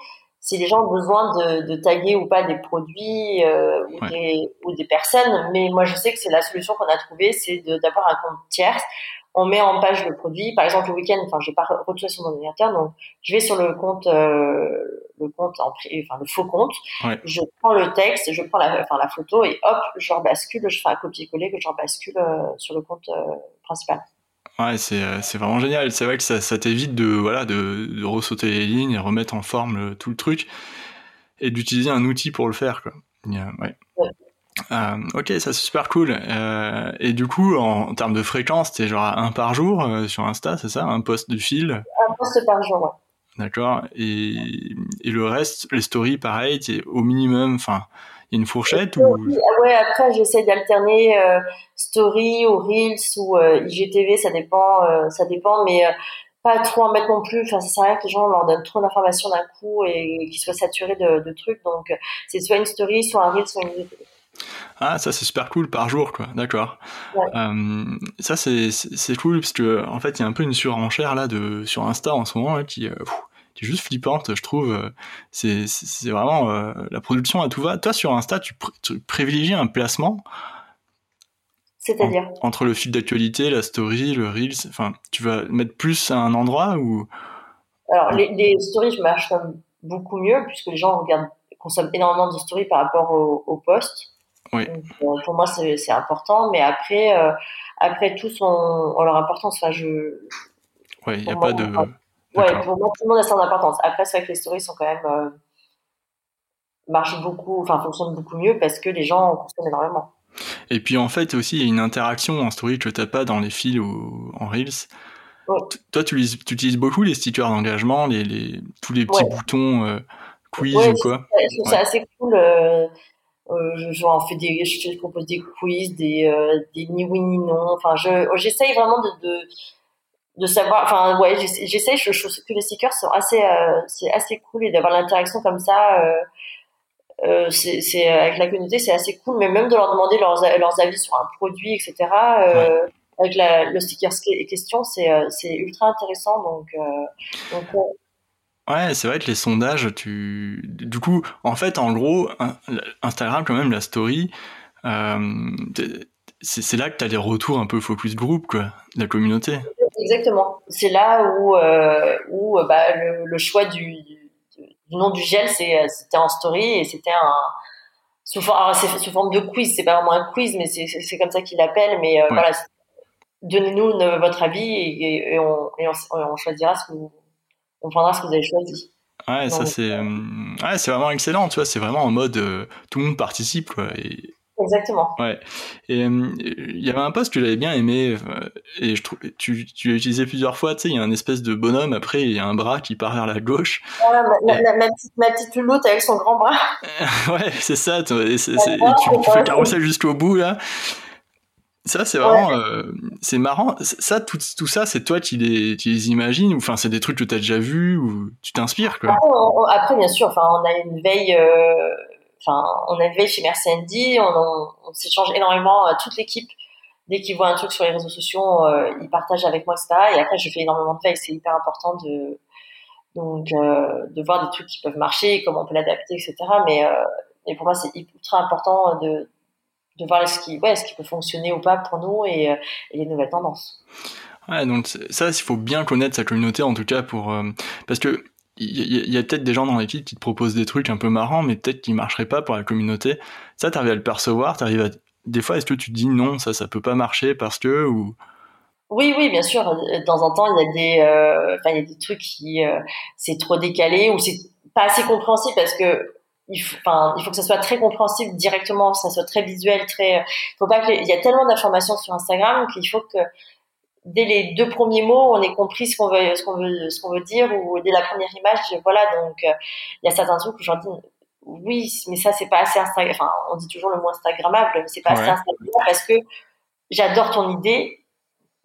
si les gens ont besoin de, de taguer ou pas des produits euh, ou, des, ou, des, personnes. Mais moi, je sais que c'est la solution qu'on a trouvée, c'est d'avoir un compte tierce. On met en page le produit. Par exemple, le week-end, enfin, je vais pas retourner sur mon ordinateur, donc je vais sur le compte, euh, le compte en enfin le faux compte. Ouais. Je prends le texte, je prends la, enfin, la photo et hop, je rebascule, je fais un copier-coller que je rebascule euh, sur le compte euh, principal. Ouais, c'est, euh, c'est vraiment génial. C'est vrai que ça, ça t'évite de, voilà, de, de ressauter les lignes et remettre en forme le, tout le truc et d'utiliser un outil pour le faire. Quoi. Ouais. ouais. Euh, ok, ça c'est super cool. Euh, et du coup, en, en termes de fréquence, t'es genre un par jour euh, sur Insta, c'est ça? Un post de fil? Un post par jour, ouais. D'accord. Et, et le reste, les stories, pareil, t'es au minimum, enfin, il y a une fourchette ou... Ouais, après, j'essaie d'alterner euh, story ou reels ou euh, IGTV, ça dépend, euh, ça dépend, mais pas trop en mettre non plus. Enfin, ça sert à rien que les gens leur donnent trop d'informations d'un coup et qu'ils soient saturés de, de trucs. Donc, c'est soit une story, soit un reel, soit une IGTV. Ah, ça c'est super cool par jour, quoi. D'accord. Ouais. Euh, ça c'est c'est cool parce que en fait il y a un peu une surenchère là de sur Insta en ce moment là, qui euh, qui est juste flippante, je trouve. C'est c'est vraiment euh, la production à tout va. Toi sur Insta, tu, pr tu privilégies un placement. C'est-à-dire en, entre le fil d'actualité, la story, le reels. Enfin, tu vas mettre plus à un endroit ou? Alors les, les stories, je marche comme beaucoup mieux puisque les gens regardent consomment énormément de stories par rapport au, au post. Oui. Donc, pour moi, c'est important. Mais après, après tous ont, ont, leur importance. Enfin, je. Ouais, il n'y a pas de. Ouais, pour moi, tout le monde a son importance. Après, c'est vrai que les stories sont quand même marche beaucoup, enfin fonctionne beaucoup mieux parce que les gens consomment énormément. Et puis en fait aussi il y a une interaction en story que tu n'as pas dans les fils ou en reels. Toi tu, tu, utilises beaucoup les stickers d'engagement, les, les, tous les petits boutons euh, quiz ou quoi. C'est assez cool. Euh, euh, je, fais des, je, propose des quiz, des, euh, des ni oui ni non. Enfin, j'essaye vraiment de, de, de, savoir. Enfin, ouais, j'essaye. Je, je, trouve que les stickers sont assez, c'est assez cool et d'avoir l'interaction comme ça. Euh, c'est avec la communauté, c'est assez cool, mais même de leur demander leurs, leurs avis sur un produit, etc. Euh, avec la, le sticker question, c'est euh, ultra intéressant. Donc, donc Ouais, c'est vrai que les sondages, tu. Du coup, en fait, en gros, Instagram, quand même, la story, c'est là que tu as les retours un peu focus group, quoi, de la communauté. Exactement. C'est là où, où bah, le, le, choix du, nom du gel, euh, c'était en story et c'était un sous forme, sous forme de quiz. C'est pas vraiment un quiz, mais c'est comme ça qu'il l'appelle. Mais euh, voilà, donnez-nous votre avis et, on, on, choisira ce que vous, on prendra ce que vous avez choisi. Ouais, ça c'est euh, ouais, c'est vraiment excellent, tu vois, c'est vraiment en mode tout le monde participe quoi, et, Exactement. Ouais. Et euh, il y avait un post que j'avais bien aimé, euh, et je trouve, tu, tu l'as utilisé plusieurs fois, tu sais, il y a un espèce de bonhomme, après, il y a un bras qui part vers la gauche. Ah, ma, ma, petite, ma petite louloute avec son grand bras. ouais, c'est ça, tu, et tu, fais le carrousel jusqu'au bout, là. Ça, c'est vraiment, euh, c'est marrant. Ça, tout, tout ça, c'est toi qui les, qui les imagines, ou enfin, c'est des trucs que tu as déjà vus, ou tu t'inspires, quoi. Après, bien sûr, enfin, on a une veille, euh, enfin, on veille chez Merci Andy, on, s'échange énormément, euh, toute l'équipe. Dès qu'ils voient un truc sur les réseaux sociaux, euh, ils partagent avec moi, etc. Et après, je fais énormément de veille. C'est hyper important de, donc, euh, de voir des trucs qui peuvent marcher, comment on peut l'adapter, etc. Mais, mais pour moi, c'est ultra important de, de voir ce qui, ouais, ce qui peut fonctionner ou pas pour nous et, et les nouvelles tendances. Ouais, donc ça, il faut bien connaître sa communauté en tout cas pour parce que il y a, peut-être des gens dans l'équipe qui te proposent des trucs un peu marrants, mais peut-être qui marcheraient pas pour la communauté. Ça, t'arrives à le percevoir, t'arrives à... Des fois, est-ce que tu te dis non, ça, ça peut pas marcher parce que, ou... Oui, oui, bien sûr. De temps en temps, il y a des, euh, il y a des trucs qui, euh, c'est trop décalé ou c'est pas assez compréhensible parce que il faut, il faut que ça soit très compréhensible directement, que ça soit très visuel, très. Il faut pas que il y a tellement d'informations sur Instagram qu'il faut que dès les deux premiers mots, on ait compris ce qu'on veut, ce qu'on veut, ce qu'on veut dire, ou dès la première image, voilà. Donc, euh, il y a certains trucs où j'en dis, oui, mais ça, c'est pas assez Instagram. Enfin, on dit toujours le mot Instagrammable, c'est pas assez Instagrammable parce que j'adore ton idée,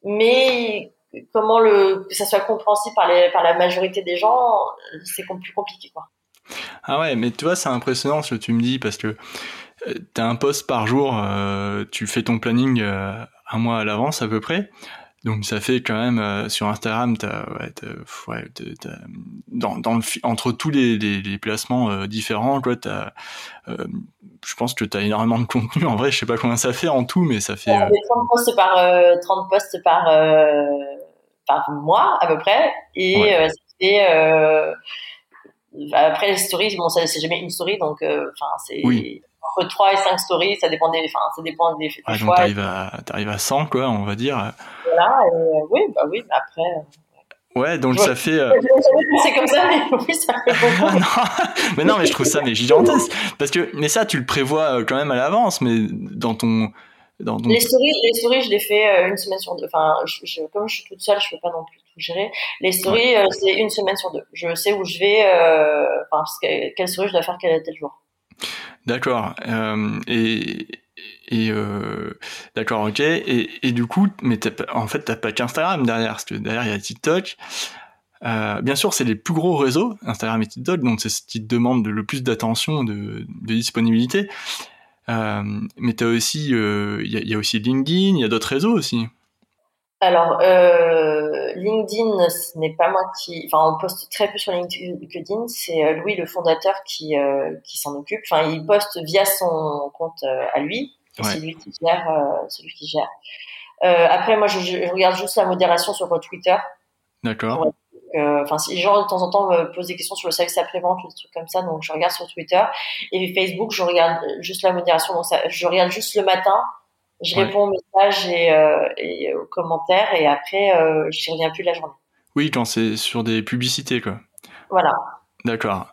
mais comment le, que ça soit compréhensible par, les, par la majorité des gens, c'est plus compliqué, quoi. Ah ouais, mais tu vois, c'est impressionnant ce que tu me dis parce que euh, tu as un post par jour, euh, tu fais ton planning un mois à l'avance à peu près. Donc ça fait quand même euh, sur Instagram, t'as, ouais, ouais, dans, dans le, entre tous les, les, les placements euh, différents, quoi, t'as, euh, je pense que tu as énormément de contenu. En vrai, je sais pas combien ça fait en tout, mais ça fait. 30 posts par 30 posts par par mois à peu près, et ça fait après les stories, bon, c'est jamais une story, donc enfin c'est. Oui entre 3 et 5 stories, ça dépend des, enfin, ça dépend des, des ouais, choix. T'arrives à, t'arrives à 100, quoi, on va dire. Voilà, et, euh, oui, bah oui, mais après. Euh, ouais, donc ça fait. Euh... C'est comme ça, mais oui, ça fait beaucoup. non, mais non, mais je trouve ça mais gigantesque. Parce que, mais ça, tu le prévois euh, quand même à l'avance, mais dans ton. Dans ton... Les stories, les stories, je les fais une semaine sur deux. Enfin, je, comme je suis toute seule, je peux pas non plus tout gérer. Les stories, ouais. c'est une semaine sur deux. Je sais où je vais, enfin, quelle story je dois faire quel tel jour. D'accord. Euh, et et euh, d'accord, ok. Et, et, du coup, mais en fait, t'as pas qu'Instagram derrière, parce que derrière il y a TikTok. Euh, bien sûr, c'est les plus gros réseaux, Instagram et TikTok, donc c'est ce qui te demande le plus d'attention, de, de, disponibilité. Mais t'as aussi, il y, a, aussi LinkedIn, il y a d'autres réseaux aussi. Alors, LinkedIn, ce n'est pas moi qui. Enfin, on poste très peu sur LinkedIn. C'est euh, Louis, le fondateur, qui, euh, qui s'en occupe. Enfin, il poste via son compte euh, à lui. Ouais. C'est lui qui gère. Celui qui gère. après, moi, je, je, regarde juste la modération sur Twitter. D'accord. enfin, si les gens de temps en temps me posent des questions sur le service après-vente ou des trucs comme ça, donc je regarde sur Twitter. Et Facebook, je regarde juste la modération. Donc ça, je regarde juste le matin. Je réponds aux messages et, et, aux commentaires et après, je reviens plus de la journée. Oui, quand c'est sur des publicités, quoi. Voilà. D'accord.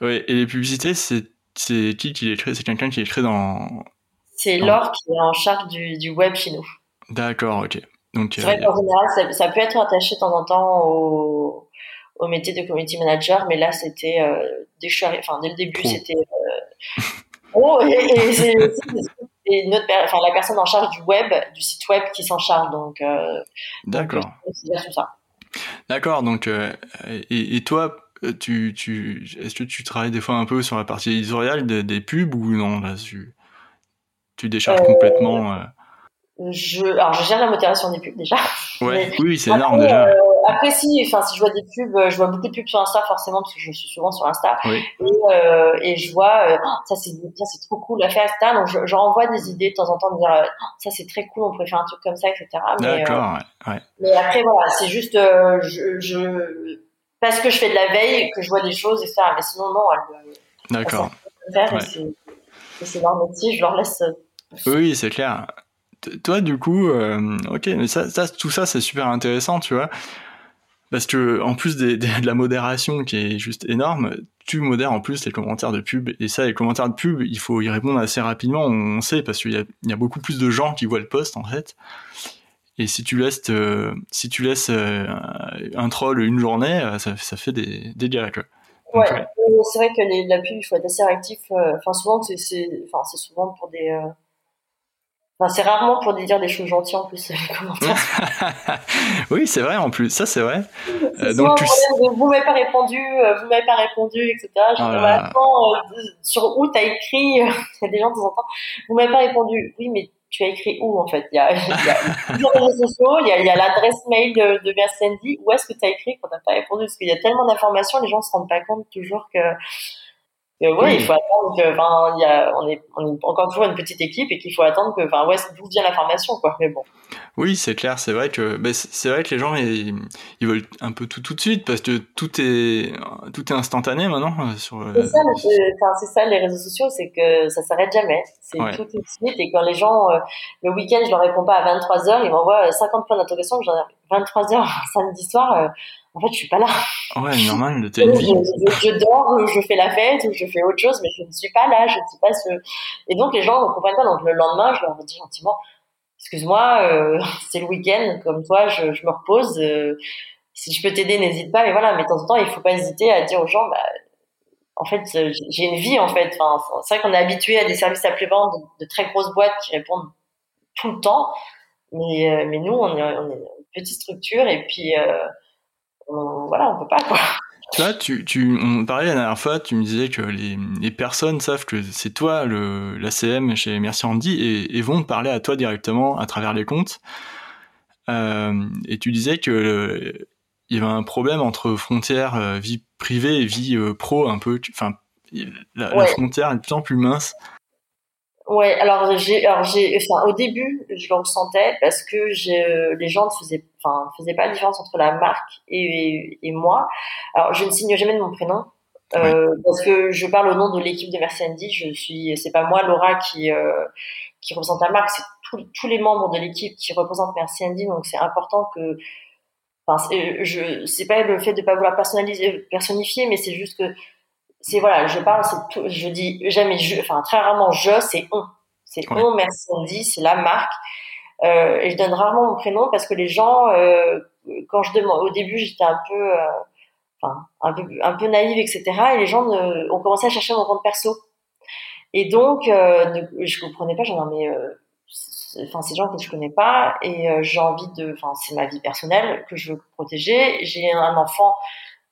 Ouais, et les publicités, c'est qui qui les crée? C'est quelqu'un qui les crée dans. C'est Laure qui est en charge du, du web chez nous. D'accord, ok. Donc. C'est vrai euh, qu'en général, ça, peut être attaché de temps en temps au, au métier de community manager, mais là, c'était euh, dès, enfin, dès le début, c'était. Euh... oh, et, et c'est notre, enfin, la personne en charge du web, du site web, qui s'en charge. Donc. Euh, D'accord. D'accord. Donc, euh, et, et, toi, euh, tu, tu, est-ce que tu travailles des fois un peu sur la partie éditoriale des, des pubs ou non là, tu, tu décharges euh, complètement je, alors je gère la modération des pubs déjà. Ouais, oui, c'est énorme déjà. Euh, après si, enfin si je vois des pubs, je vois beaucoup de pubs sur Insta forcément parce que je suis souvent sur Insta oui. et, et je vois oh, ça c'est c'est trop cool à faire Insta donc je, je renvoie des idées de temps en temps de dire oh, ça c'est très cool on pourrait faire un truc comme ça etc. D'accord. Ouais, ouais. Mais après voilà c'est juste je, je parce que je fais de la veille que je vois des choses et ça. Mais sinon, non. D'accord. C'est leur métier, je leur laisse. Euh, oui, c'est clair. Toi, du coup, euh, ok, mais ça, ça, tout ça, c'est super intéressant, tu vois. Parce que, en plus de la modération qui est juste énorme, tu modères en plus les commentaires de pub. Et ça, les commentaires de pub, il faut y répondre assez rapidement, on sait, parce qu'il y, y a, beaucoup plus de gens qui voient le post, en fait. Et si tu laisses, euh, si tu laisses euh, un troll une journée, euh, ça, ça fait des dégâts. Quoi. Ouais, c'est vrai que les, la pub, il faut être assez réactif. Enfin, souvent, c'est, enfin, c'est souvent pour des. Enfin, c'est rarement pour dire des choses gentilles en plus, les commentaires. oui, c'est vrai en plus, ça c'est vrai. Euh, donc tu... vous m'avez pas répondu, vous m'avez pas répondu, etc. Je oh là euh, sur où t'as écrit, il y a des gens de temps en temps, vous m'avez pas répondu. Oui, mais tu as écrit où en fait? Il y a, réseaux sociaux, il y a, l'adresse mail de, de Mercendi. Où est-ce que tu as écrit quand tu n'as pas répondu? Parce qu'il y a tellement d'informations, les gens ne se rendent pas compte toujours que oui, il faut attendre que, enfin, il y a, on est, on est encore toujours une petite équipe et qu'il faut attendre que, enfin, ouais, d'où vient l'information, quoi. Mais bon. Oui, c'est clair, c'est vrai que, ben, c'est vrai que les gens, ils, ils, veulent un peu tout tout de suite parce que tout est, tout est instantané maintenant euh, sur. C'est ça, enfin, c'est ça, les réseaux sociaux, c'est que ça s'arrête jamais. C'est tout tout de suite et quand les gens, euh, le week-end, je leur réponds pas à 23 h ils m'envoient 50 points d'interrogation, j'en ai 23 h samedi soir. Euh, en fait, je suis pas là. Ouais, normal, t'as une vie. Je, je, dors, je fais la fête, ou je fais autre chose, mais je ne suis pas là, je ne suis pas ce. Et donc, les gens ne comprennent pas. Donc, le lendemain, je leur dis gentiment, excuse-moi, euh, c'est le week-end, comme toi, je, me repose. Euh, si je peux t'aider, n'hésite pas. Mais voilà, mais de temps en temps, il faut pas hésiter à dire aux gens, bah, en fait, euh, j'ai une vie, en fait. Enfin, c'est vrai qu'on est habitué à des services après-vente de, de, très grosses boîtes qui répondent tout le temps. Mais, euh, nous, on est, une petite structure et puis, on, voilà, on peut pas quoi. Tu vois, tu, tu, on parlait la dernière fois, tu me disais que les, les personnes savent que c'est toi le l'ACM chez Merci Andy et, et, vont te parler à toi directement à travers les comptes. Euh, et tu disais que le, il y avait un problème entre frontière euh, vie privée et vie euh, pro un peu. Enfin, la, ouais. la, frontière est de plus en plus mince. Ouais, alors j'ai, alors j'ai, enfin au début je le ressentais parce que j'ai, les gens ne faisaient, enfin faisaient pas la différence entre la marque et, et, moi. Alors je ne signe jamais de mon prénom euh, parce que je parle au nom de l'équipe de Merci Andy. Je suis, c'est pas moi Laura qui euh, qui représente la marque, c'est tous les membres de l'équipe qui représentent Merci Andy. Donc c'est important que, enfin je, c'est pas le fait de pas vouloir personnaliser, personnifier, mais c'est juste que c'est voilà, je parle, c'est tout, je dis jamais je, enfin très rarement je, c'est on, c'est ouais. on, merci on dit, c'est la marque. Euh, et je donne rarement mon prénom parce que les gens, euh, quand je demande, au début j'étais un peu, euh, enfin un peu, un peu naïve, etc. Et les gens ne, ont commencé à chercher mon compte perso. Et donc, euh, ne, je comprenais pas, j'en mais euh, enfin ces gens que je connais pas et euh, j'ai envie de, enfin c'est ma vie personnelle que je veux protéger. J'ai un enfant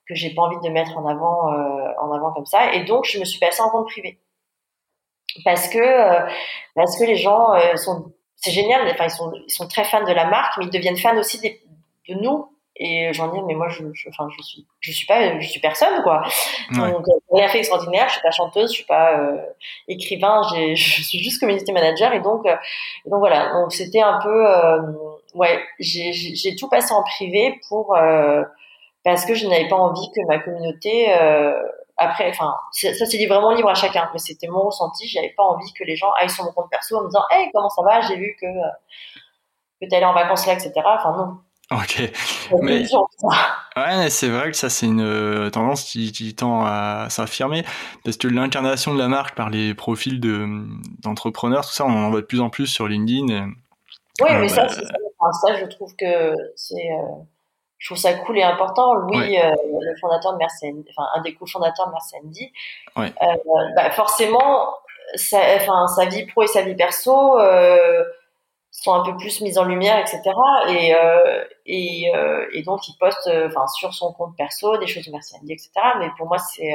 que j'ai pas envie de mettre en avant euh, en avant comme ça. Et donc je me suis passée en compte privé parce que euh, parce que les gens euh, sont c'est génial enfin ils sont ils sont très fans de la marque mais ils deviennent fans aussi des, de nous. Et j'en dis mais moi je, je enfin je suis je suis pas je suis personne quoi. Ouais. donc rien fait extraordinaire je suis pas chanteuse je suis pas euh, écrivain j'ai je suis juste community manager. Et donc euh, et donc voilà. Donc c'était un peu euh, ouais j'ai j'ai tout passé en privé pour parce que je n'avais pas envie que ma communauté après, enfin, ça c'est vraiment libre à chacun, mais c'était mon ressenti. J'avais pas envie que les gens aillent sur mon compte perso en me disant, hey, comment ça va? J'ai vu que que t'es allé en vacances là, etc. Enfin non. Ok. Mais... Ouais, c'est vrai que ça, c'est une euh, tendance qui, qui tend à s'affirmer. Parce que l'incarnation de la marque par les profils de, d'entrepreneurs, tout ça, on en voit de plus en plus sur LinkedIn. Oui, mais ça, ça, ça, je trouve que c'est. Euh, je trouve ça cool et important. Louis, euh, le fondateur de Mercedes, enfin, un des cofondateurs de Mercedes, ouais. bah, forcément, sa, enfin, sa vie pro et sa vie perso sont un peu plus mises en lumière, etc. Et, euh, et, euh, et, donc, il poste euh, enfin, sur son compte perso des choses de Merci etc. Mais pour moi, c'est.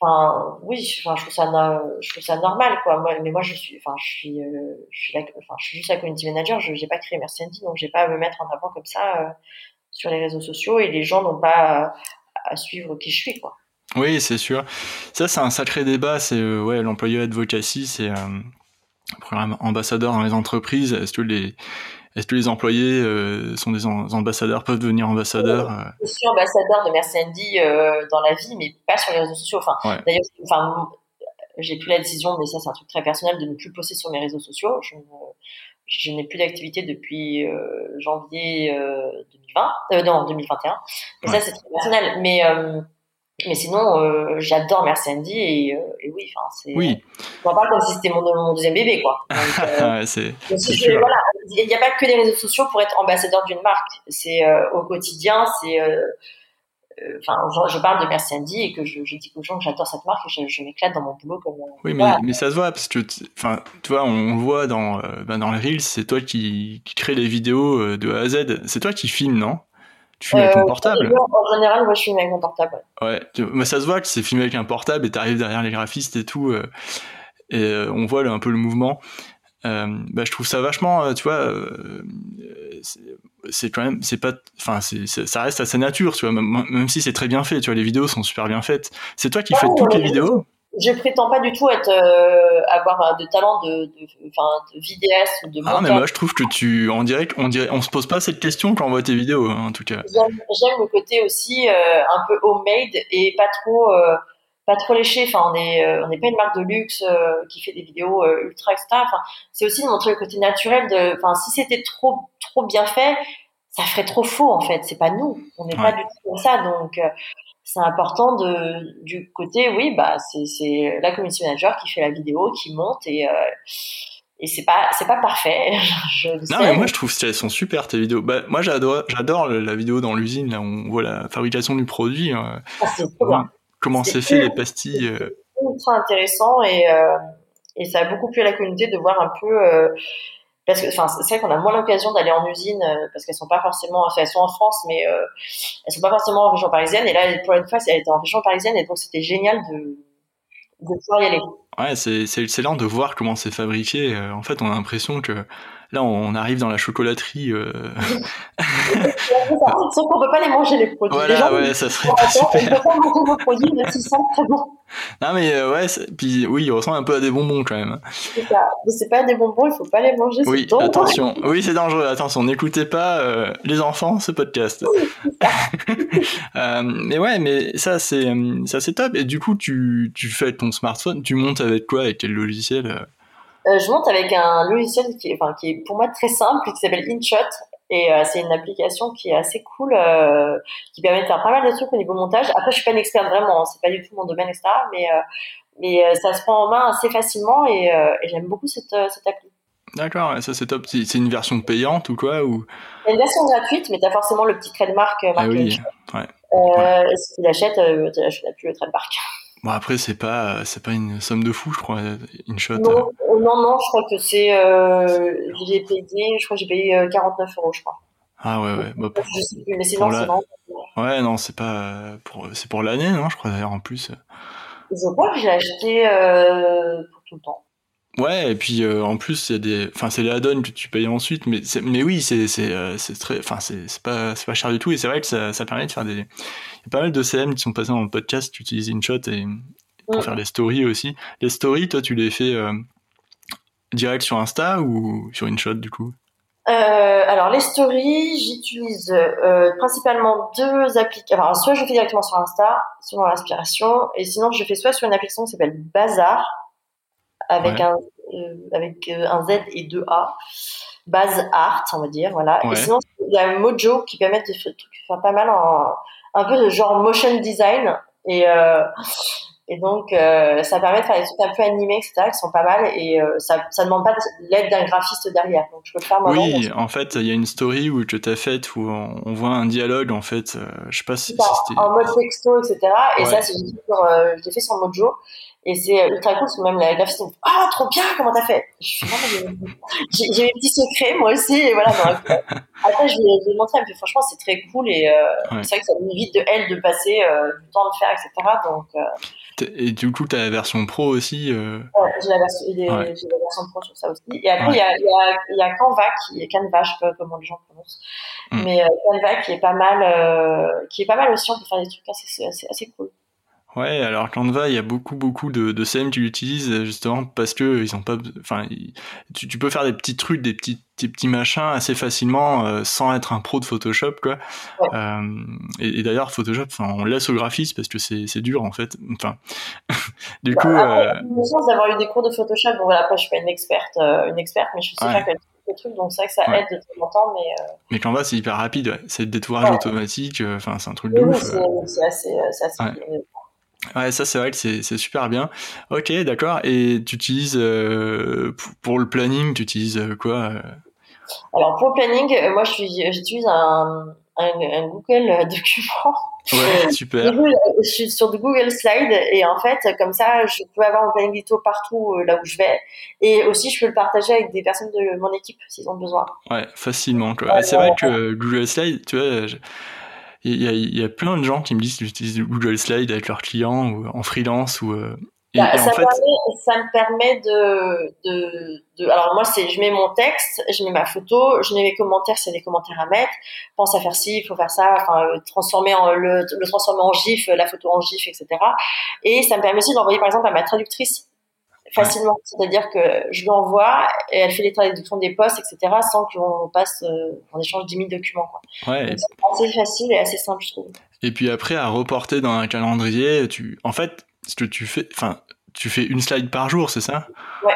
Enfin, oui, enfin, je, trouve ça, je trouve ça normal, quoi. Moi, mais moi, je suis, enfin, je suis, je suis, enfin, je suis juste la community manager. Je n'ai pas créé Merci donc j'ai pas à me mettre en avant comme ça sur les réseaux sociaux et les gens n'ont pas à, suivre qui je suis, quoi. Oui, c'est sûr. Ça, c'est un sacré débat. C'est ouais, l'employé advocacy, c'est programme ambassadeur dans les entreprises. Est-ce que les est-ce que les employés euh, sont des ambassadeurs, peuvent devenir ambassadeurs euh? Je suis ambassadeur de Merci euh, dans la vie, mais pas sur les réseaux sociaux. Enfin, d'ailleurs, enfin, j'ai pris la décision, mais ça c'est un truc très personnel, de ne plus poster sur mes réseaux sociaux. Je, je n'ai plus d'activité depuis euh, janvier 2020, non 2021. Mais ça c'est très personnel. Mais mais sinon, euh, j'adore Merci Andy et, euh, et oui, enfin, c'est. Oui. On parle comme si c'était mon, mon, deuxième bébé, quoi. Euh, c'est. Voilà, il n'y a pas que les réseaux sociaux pour être ambassadeur d'une marque. C'est au quotidien, c'est. Enfin, je, parle de Andy et que je, je dis aux gens que j'adore cette marque et je, je m'éclate dans mon boulot comme. Oui, mais, mais ça se voit parce que, enfin, tu vois, on voit dans, bah, dans les reels, c'est toi qui, qui crée les vidéos de A à Z. C'est toi qui filmes, non? Tu filmes avec ton euh, portable En général, moi, je filme avec mon portable. Ouais, mais ça se voit que c'est filmé avec un portable et t'arrives derrière les graphistes et tout, euh, et euh, on voit un peu le mouvement. Bah, je trouve ça vachement, tu vois, c'est quand même, c'est pas, enfin, ça reste à sa nature, tu vois, même, même si c'est très bien fait, tu vois, les vidéos sont super bien faites. C'est toi qui fais toutes les vidéos? je prétends pas du tout être euh, avoir de talent de, de, enfin, de vidéaste ou de Ah mais moi je trouve que tu on dirait qu'on dirait on se pose pas cette question quand on voit tes vidéos hein, en tout cas. J'aime le côté aussi euh, un peu homemade et pas trop euh, pas trop léché. Enfin on est on n'est pas une marque de luxe qui fait des vidéos ultra etc. Enfin c'est aussi de montrer le côté naturel de. Enfin si c'était trop trop bien fait ça ferait trop faux en fait. C'est pas nous. On n'est pas du tout comme ça donc c'est important de du côté oui bah c'est la community manager qui fait la vidéo qui monte et euh, et c'est pas c'est pas parfait je non mais moi je trouve qu'elles sont super tes vidéos bah, moi j'adore j'adore la vidéo dans l'usine là où on voit la fabrication du produit euh, ah, comment c'est fait les pastilles c'est euh. ultra intéressant et euh, et ça a beaucoup plu à la communauté de voir un peu parce que enfin c'est vrai qu'on a moins l'occasion d'aller en usine euh, parce qu'elles sont pas forcément enfin, elles sont en France mais euh, elles sont pas forcément en région parisienne et là pour une fois elle était en région parisienne et donc c'était génial de de pouvoir y aller. Ouais, c'est excellent de voir comment c'est fabriqué. Euh, en fait, on a l'impression que Là, on arrive dans la chocolaterie. Euh... Sauf qu'on peut pas les manger les produits. Voilà, ouais, ça serait pas super. On peut pas manger vos produits, mais ils sont très bons. Non, mais euh, ouais, puis oui, il ressemble un peu à des bonbons quand même. C'est ça. Mais c'est pas des bonbons, il faut pas les manger. Oui, attention. Oui, c'est dangereux. Attention, n'écoutez pas euh, les enfants ce podcast. euh, mais ouais, mais ça c'est ça c'est top. Et du coup, tu tu fais ton smartphone, tu montes avec quoi, avec quel logiciel euh je monte avec un logiciel qui est, enfin, qui est pour moi très simple, qui s'appelle InShot. Et euh, c'est une application qui est assez cool, euh, qui permet de faire pas mal de trucs au niveau montage. Après, je suis pas une experte vraiment, hein, c'est pas du tout mon domaine, etc. Mais, mais ça se prend en main assez facilement et, et j'aime beaucoup cette, cette appli. D'accord, ça c'est top. C'est une version payante ou quoi ou... Une version gratuite, mais tu as forshot le petit trademark. Ah oui, ouais. ouais. Si tu l'achètes, tu n'achètes plus le trademark. Bon après c'est pas c'est pas une somme de fou je crois une shot. Non euh. non, non je crois que c'est euh, j'ai payé je crois que j'ai payé 49 euh, euros je crois. Ah ouais ouais. Bah, je sais plus mais c'est vraiment. Ouais non c'est pas pour c'est pour l'année non je crois d'ailleurs en plus. Je crois que j'ai acheté euh, pour tout le temps. Ouais, et puis euh, en plus c'est des, enfin c'est les add-ons que tu payes ensuite, mais mais oui c'est c'est euh, c'est très, enfin c'est c'est pas c'est pas cher du tout et c'est vrai que ça ça permet de faire des, il y a pas mal de CM qui sont passés dans le podcast qui utilisent InShot et pour faire les stories aussi. Les stories, toi tu les fais euh, direct sur Insta ou sur InShot du coup? Alors les stories, j'utilise principalement deux applications. Alors soit je fais directement sur Insta, selon l'inspiration, et sinon je fais soit sur une application qui s'appelle Bazar avec un euh, avec euh, un Z et deux A, Base Art, on va dire, voilà. Et sinon il y a Mojo qui permet de faire, pas mal en un peu de genre motion design et euh, et donc, euh, ça permet de faire des trucs un peu animés, etc., qui sont pas mal, et ça ne demande pas l'aide d'un graphiste derrière. Donc, je peux le faire. Oui, en fait, il y a une story où tu t'as faite où on, voit un dialogue, en fait, je sais pas si, c'était... En mode texto, etc., et ça, c'est, je l'ai fait sur Mojo, et c'est ultra cool parce que même la graphiste me dit Ah, trop bien, comment t'as fait? Je j'ai, mes petits secrets, moi aussi. Et voilà. après, je lui ai montré, elle me franchement, c'est très cool. Et euh, c'est vrai que ça m'évite de elle de passer euh, du temps de faire, etc. Donc, euh, et du coup, tu as la version pro aussi Ouais, j'ai la, version, la pro sur ça aussi. Et après, il y, a, y, a, y, a, Canva, qui est Canva, je sais pas comment les gens prononcent. Mm. Mais Canva qui est pas mal, qui est pas mal aussi, on peut faire des trucs assez, assez, assez cool. Ouais, alors Canva, il y a beaucoup beaucoup de, de CM qui l'utilisent justement parce que ils ont pas, enfin, tu, tu, peux faire des petits trucs, des petits des petits machins assez facilement euh, sans être un pro de Photoshop quoi. Euh, et, d'ailleurs Photoshop, enfin, on laisse au graphiste parce que c'est c'est dur en fait. Enfin, du bah, coup. Après, euh... J'ai chance d'avoir eu des cours de Photoshop. Bon voilà, après je suis pas une experte, euh, une experte, mais je sais faire quelques trucs, donc c'est vrai que ça aide de temps en temps, mais. Euh... Mais Canva c'est hyper rapide, ouais. c'est le détourage automatique, enfin c'est un truc de ouf. C'est assez, c'est assez Ouais, ça c'est vrai que c'est super bien. Ok, d'accord. Et tu utilises euh, pour le planning, tu utilises euh, quoi euh? Alors pour le planning, moi j'utilise un, un, un, Google document. Ouais, super. je suis sur Google Slide et en fait, comme ça, je peux avoir mon planning dito partout là où je vais et aussi je peux le partager avec des personnes de mon équipe s'ils ont besoin. Ouais, facilement. Quoi. c'est vrai que Google Slide, tu vois. Je il y, a, il y a plein de gens qui me disent qu'ils utilisent Google Slide avec leurs clients ou en freelance ou euh, bah, ça, fait... permet, ça, me permet de, de, de alors moi c'est je mets mon texte, je mets ma photo, je mets mes commentaires s'il y a des commentaires à mettre, pense à faire ci, il faut faire ça, enfin euh, transformer en le, le transformer en gif, la photo en gif, etc. Et ça me permet aussi d'envoyer par exemple à ma traductrice facilement. C'est-à-dire que je lui envoie et elle fait les traductions des postes, etc., sans qu'on passe, euh, on échange 10 000 documents. Quoi. Ouais. C'est assez facile et assez simple, je trouve. Et puis après, à reporter dans un calendrier, tu, en fait, ce que tu fais, enfin, tu fais une slide par jour, c'est ça? Ouais.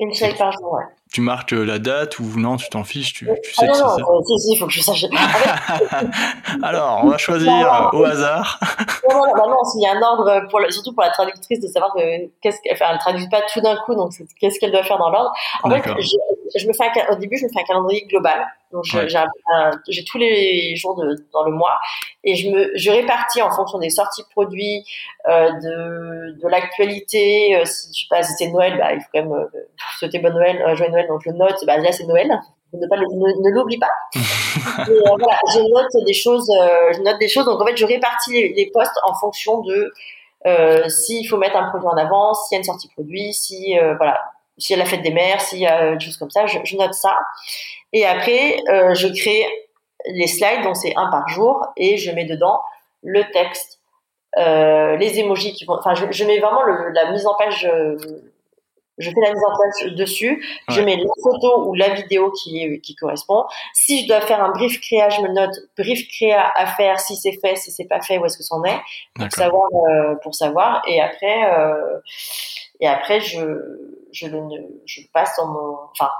Une slide par jour, ouais tu marques euh, la date ou non, tu t'en fiches, tu, tu sais ah que non, non, si, si, il faut que je sache. Alors, on va choisir au hasard. non, non, non, non, il y a un ordre, pour surtout pour la traductrice, de savoir que qu'est-ce qu'elle, enfin, elle traduit pas tout d'un coup, donc qu'est-ce qu'elle doit faire dans l'ordre. En fait, je, je, me fais un, au début, je me fais un calendrier global. Donc, j'ai tous les jours de, dans le mois et je me, je répartis en fonction des sorties produits, euh, de, de l'actualité. Euh, si je sais pas, si c'est Noël, bah, il faut quand même euh, souhaiter bonne Noël, joyeux Noël donc je note, bah, là c'est Noël, ne, pas, ne, l'oublie pas. Voilà, je note des choses, je note des choses, donc en fait je répartis les, postes en fonction de s'il faut mettre un produit en avant, s'il y a une sortie produit, si voilà, s'il y a la fête des mères, s'il y a des choses comme ça, je, je note ça. Et après, je crée les slides, donc c'est un par jour, et je mets dedans le texte, les emojis qui vont, enfin je, je mets vraiment le, la mise en page je fais la mise en place dessus, je mets la photo ou la vidéo qui, qui correspond. Si je dois faire un brief créa, je me note brief créa à faire, si c'est fait, si c'est pas fait, où est-ce que c'en est, pour savoir, euh, pour savoir. Et après, euh, et après, je, je le, je passe dans mon, enfin,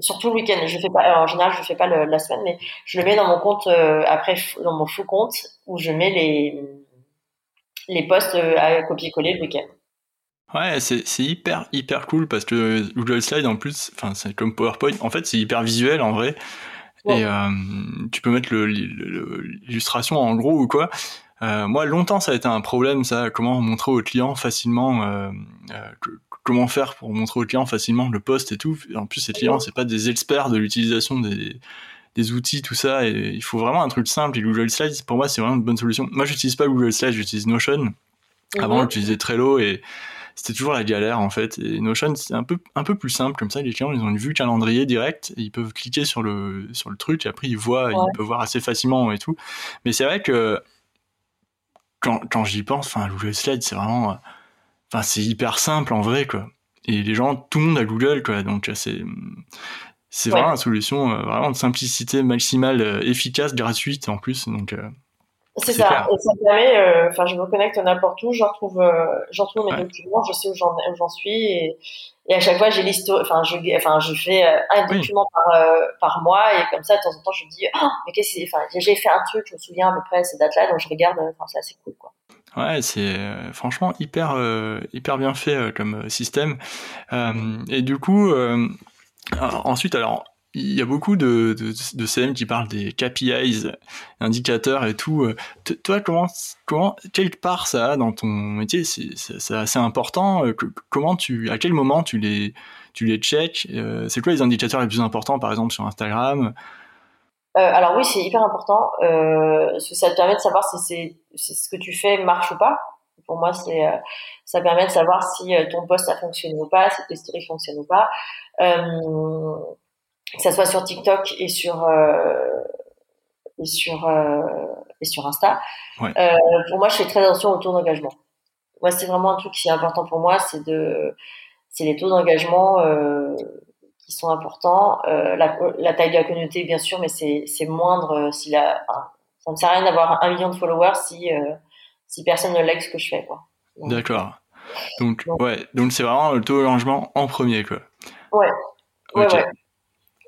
surtout le week-end. Je fais pas, en général, je fais pas le, la semaine, mais je le mets dans mon compte euh, après, dans mon full compte où je mets les, les posts euh, à copier-coller le week-end. Ouais, c'est hyper hyper cool parce que Google Slide en plus, enfin c'est comme PowerPoint, en fait c'est hyper visuel en vrai. Et euh, tu peux mettre l'illustration en gros ou quoi. Euh, moi longtemps ça a été un problème ça, comment montrer au client facilement, euh, euh comment faire pour montrer au client facilement le poste et tout. En plus ces clients c'est pas des experts de l'utilisation des, des outils tout ça et il faut vraiment un truc simple et Google Slides pour moi c'est vraiment une bonne solution. Moi j'utilise pas Google Slides, j'utilise Notion. Avant j'utilisais Trello et c'était toujours la galère en fait. Et Notion c'est un peu un peu plus simple comme ça. Les clients ils ont une vue calendrier direct et ils peuvent cliquer sur le sur le truc et après ils voient, ils peuvent voir assez facilement et tout. Mais c'est vrai que quand quand j'y pense, enfin Google Slide c'est vraiment, enfin c'est hyper simple en vrai quoi. Et les gens, tout le monde a Google quoi, donc c'est c'est vraiment une solution vraiment de simplicité maximale, efficace, gratuite en plus. Donc c'est ça. Et ça permet, enfin, je me connecte n'importe où, je retrouve, mes documents, je sais où j'en suis et, et à chaque fois j'ai l'histoire enfin je enfin je fais un document par par mois et comme ça de temps en temps je me dis oh, mais qu'est-ce que enfin j'ai fait un truc je me souviens à peu près ces dates là donc je regarde enfin ça c'est cool quoi Ouais, c'est euh, franchement hyper euh, hyper bien fait euh, comme système. et du coup, ensuite, alors il y a beaucoup de, de, CM qui parlent des KPIs, indicateurs et tout. toi, comment, comment, quelle part ça a dans ton métier? C'est assez important. Comment tu, à quel moment tu les, tu les checks C'est quoi les indicateurs les plus importants, par exemple sur Instagram? Euh, alors oui, c'est hyper important. Euh, ça te permet de savoir si c'est ce que tu fais marche ou pas. Pour moi, euh, ça permet de savoir si ton poste a fonctionné ou pas, si tes stories fonctionnent ou pas. Que ça soit sur TikTok et sur et sur et sur Insta. pour moi, je fais très attention au taux d'engagement. Moi, c'est vraiment un truc qui est important pour moi, c'est de c'est les taux d'engagement qui sont importants. Euh, la, taille de la communauté, bien sûr, mais c'est moindre euh, si la, ça ne sert à rien d'avoir un million de followers si, euh, si personne ne like ce que je fais. quoi. D'accord. Donc, ouais, donc c'est vraiment le taux d'engagement en premier, quoi. Ouais. ouais, ouais.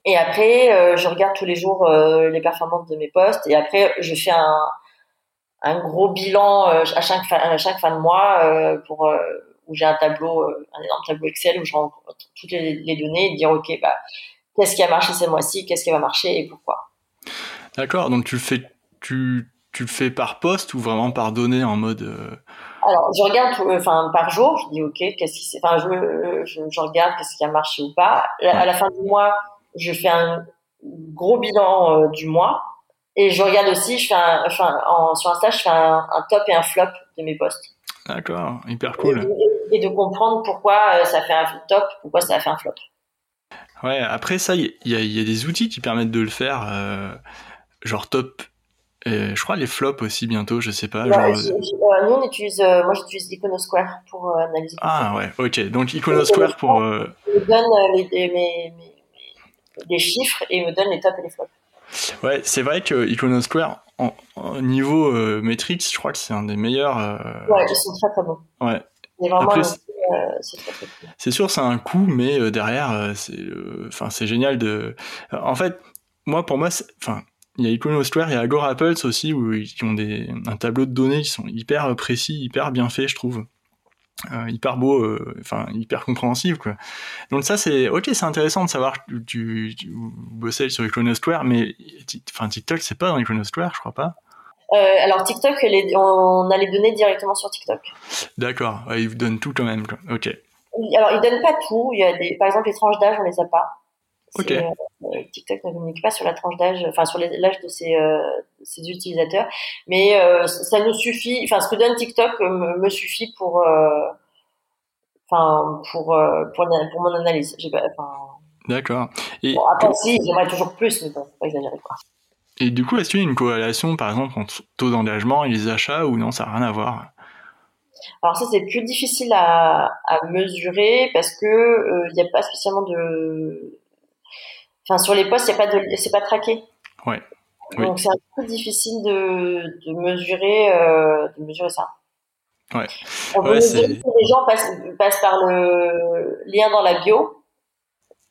Et après, je regarde tous les jours les performances de mes posts. Et après, je fais un, un gros bilan à, chaque à chaque fin de mois pour où j'ai un tableau, euh, un énorme tableau Excel où je rentre toutes les, données et dire ok bah qu'est-ce qui a marché ce mois-ci, qu'est-ce qui va marcher et pourquoi. D'accord, donc tu le fais tu, tu le fais par poste ou vraiment par données en mode euh, Alors je regarde enfin par jour, je dis ok qu'est-ce qui enfin je, je, regarde qu'est-ce qui a marché ou pas. À la fin du mois, je fais un gros bilan euh, du mois et je regarde aussi, je fais un, enfin en, sur Insta, je fais un, un top et un flop de mes posts. D'accord, hyper cool et de comprendre pourquoi euh, ça fait un top, pourquoi ça a fait un flop. Ouais, après ça, il y, a des outils qui permettent de le faire, euh, genre top. Et je crois les flops aussi bientôt, je sais pas. genre... Euh, nous on utilise, moi j'utilise Iconosquare pour analyser. Ah ouais, ok. Donc Iconosquare pour. Me donne les, mes, mes, chiffres et il me donne les tops et les flops. Ouais, c'est vrai que Iconosquare, en, niveau métriques, je crois que c'est un des meilleurs. Ouais, ils sont très très bons. Ouais. Euh, c'est sûr, c'est un coût, mais euh, derrière, euh, c'est, enfin, c'est génial de. En fait, moi, pour moi, enfin, il y a Iconosquare et Agora Pulse aussi où ils ont des, un tableau de données qui sont hyper précis, hyper bien faits, je trouve. Hyper beau, enfin hyper compréhensible quoi. Donc ça c'est ok, c'est intéressant de savoir que tu, tu, bossais sur Iconosquare, mais enfin TikTok c'est pas dans Iconosquare, je crois pas. Euh, alors TikTok, on a les données directement sur TikTok. D'accord, ils vous donnent tout quand même. Ok. Alors ils donnent pas tout. Il y a des, par exemple les tranches d'âge, on les a pas. Ok. Euh, TikTok ne communique pas sur la tranche d'âge, enfin sur l'âge de ses, euh, ses, utilisateurs, mais ça nous suffit. Enfin, ce que donne TikTok me, suffit pour, enfin pour, pour, pour mon analyse. D'accord. Et bon, après, si, j'aimerais toujours plus, mais bon, faut pas exagérer quoi. Et du coup, est-ce qu'il y a une corrélation, par exemple, entre taux d'engagement et les achats ou non, ça n'a rien à voir? Alors ça, c'est plus difficile à, mesurer parce que il euh, n'y a pas spécialement de... Enfin, sur les postes, a pas de... c'est pas traqué. Ouais. Donc c'est un peu difficile de, mesurer, euh, de mesurer ça. Ouais. On peut mesurer que les gens passent, par le lien dans la bio.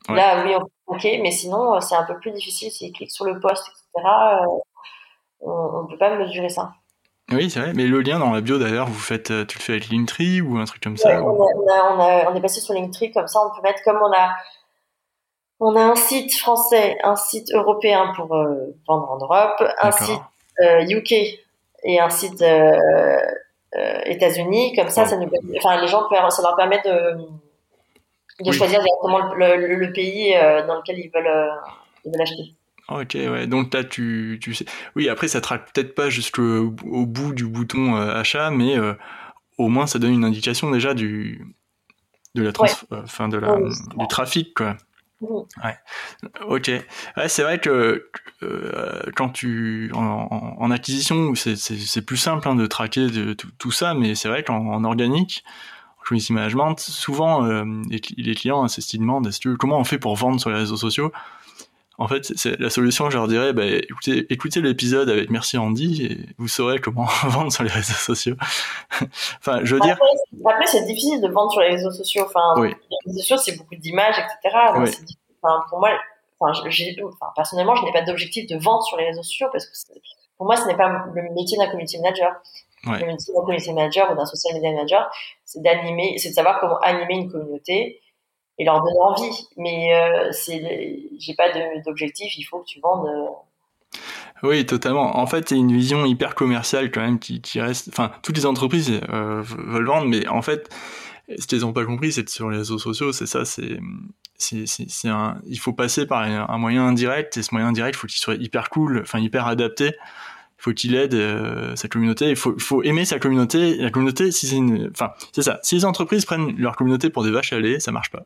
Là, oui, on peut traquer, mais sinon, c'est un peu plus difficile s'ils cliquent sur le poste, euh, on ne peut pas mesurer ça. Oui, c'est vrai. Mais le lien dans la bio, d'ailleurs, vous faites, euh, tu le fais avec Linktree ou un truc comme ça on, est passé sur Linktree, comme ça, on peut mettre comme on a, on a un site français, un site européen pour euh, vendre en Europe, un site UK et un site États-Unis. Comme ça, ça nous, enfin, les gens, ça leur permet de, de choisir directement le, pays dans lequel ils veulent, ils veulent acheter. Ok, ouais. Donc là, tu, tu sais. Oui, après, ça traque peut-être pas jusqu'au au bout du bouton euh, achat, mais euh, au moins, ça donne une indication déjà du de la trans... Euh, de la, du trafic, quoi. Ouais. Ok. Ouais, c'est vrai que quand tu en, en acquisition, c'est plus simple hein, de traquer de, tout, ça, mais c'est vrai qu'en organique, community management, souvent les, clients se demandent comment on fait pour vendre sur les réseaux sociaux? En fait, c'est la solution, je leur dirais, bah, écoutez, écoutez l'épisode avec Merci Andy et vous saurez comment vendre sur les réseaux sociaux. enfin, je veux dire. Après, c'est difficile de vendre sur les réseaux sociaux. Enfin, les réseaux sociaux, c'est beaucoup d'images, etc. enfin, pour moi, enfin, enfin, personnellement, je n'ai pas d'objectif de vente sur les réseaux sociaux parce que pour moi, ce n'est pas le métier d'un community manager. Le métier d'un community manager ou d'un social media manager, c'est d'animer, c'est de savoir comment animer une communauté et leur donner envie. Mais euh, c'est, j'ai pas d'objectif. Il faut que tu vendes. Euh. Oui, totalement. En fait, c'est une vision hyper commerciale quand même qui, reste. Enfin, toutes les entreprises euh, veulent vendre, mais en fait, ce qu'ils n'ont pas compris, c'est que sur les réseaux sociaux, c'est ça, c'est c'est un, il faut passer par un, moyen indirect et ce moyen indirect, il faut qu'il soit hyper cool, enfin hyper adapté il faut qu'il aide euh, sa communauté, il faut, faut, aimer sa communauté. La communauté, si c'est une, enfin, c'est ça. Si les entreprises prennent leur communauté pour des vaches à lait, ça marche pas.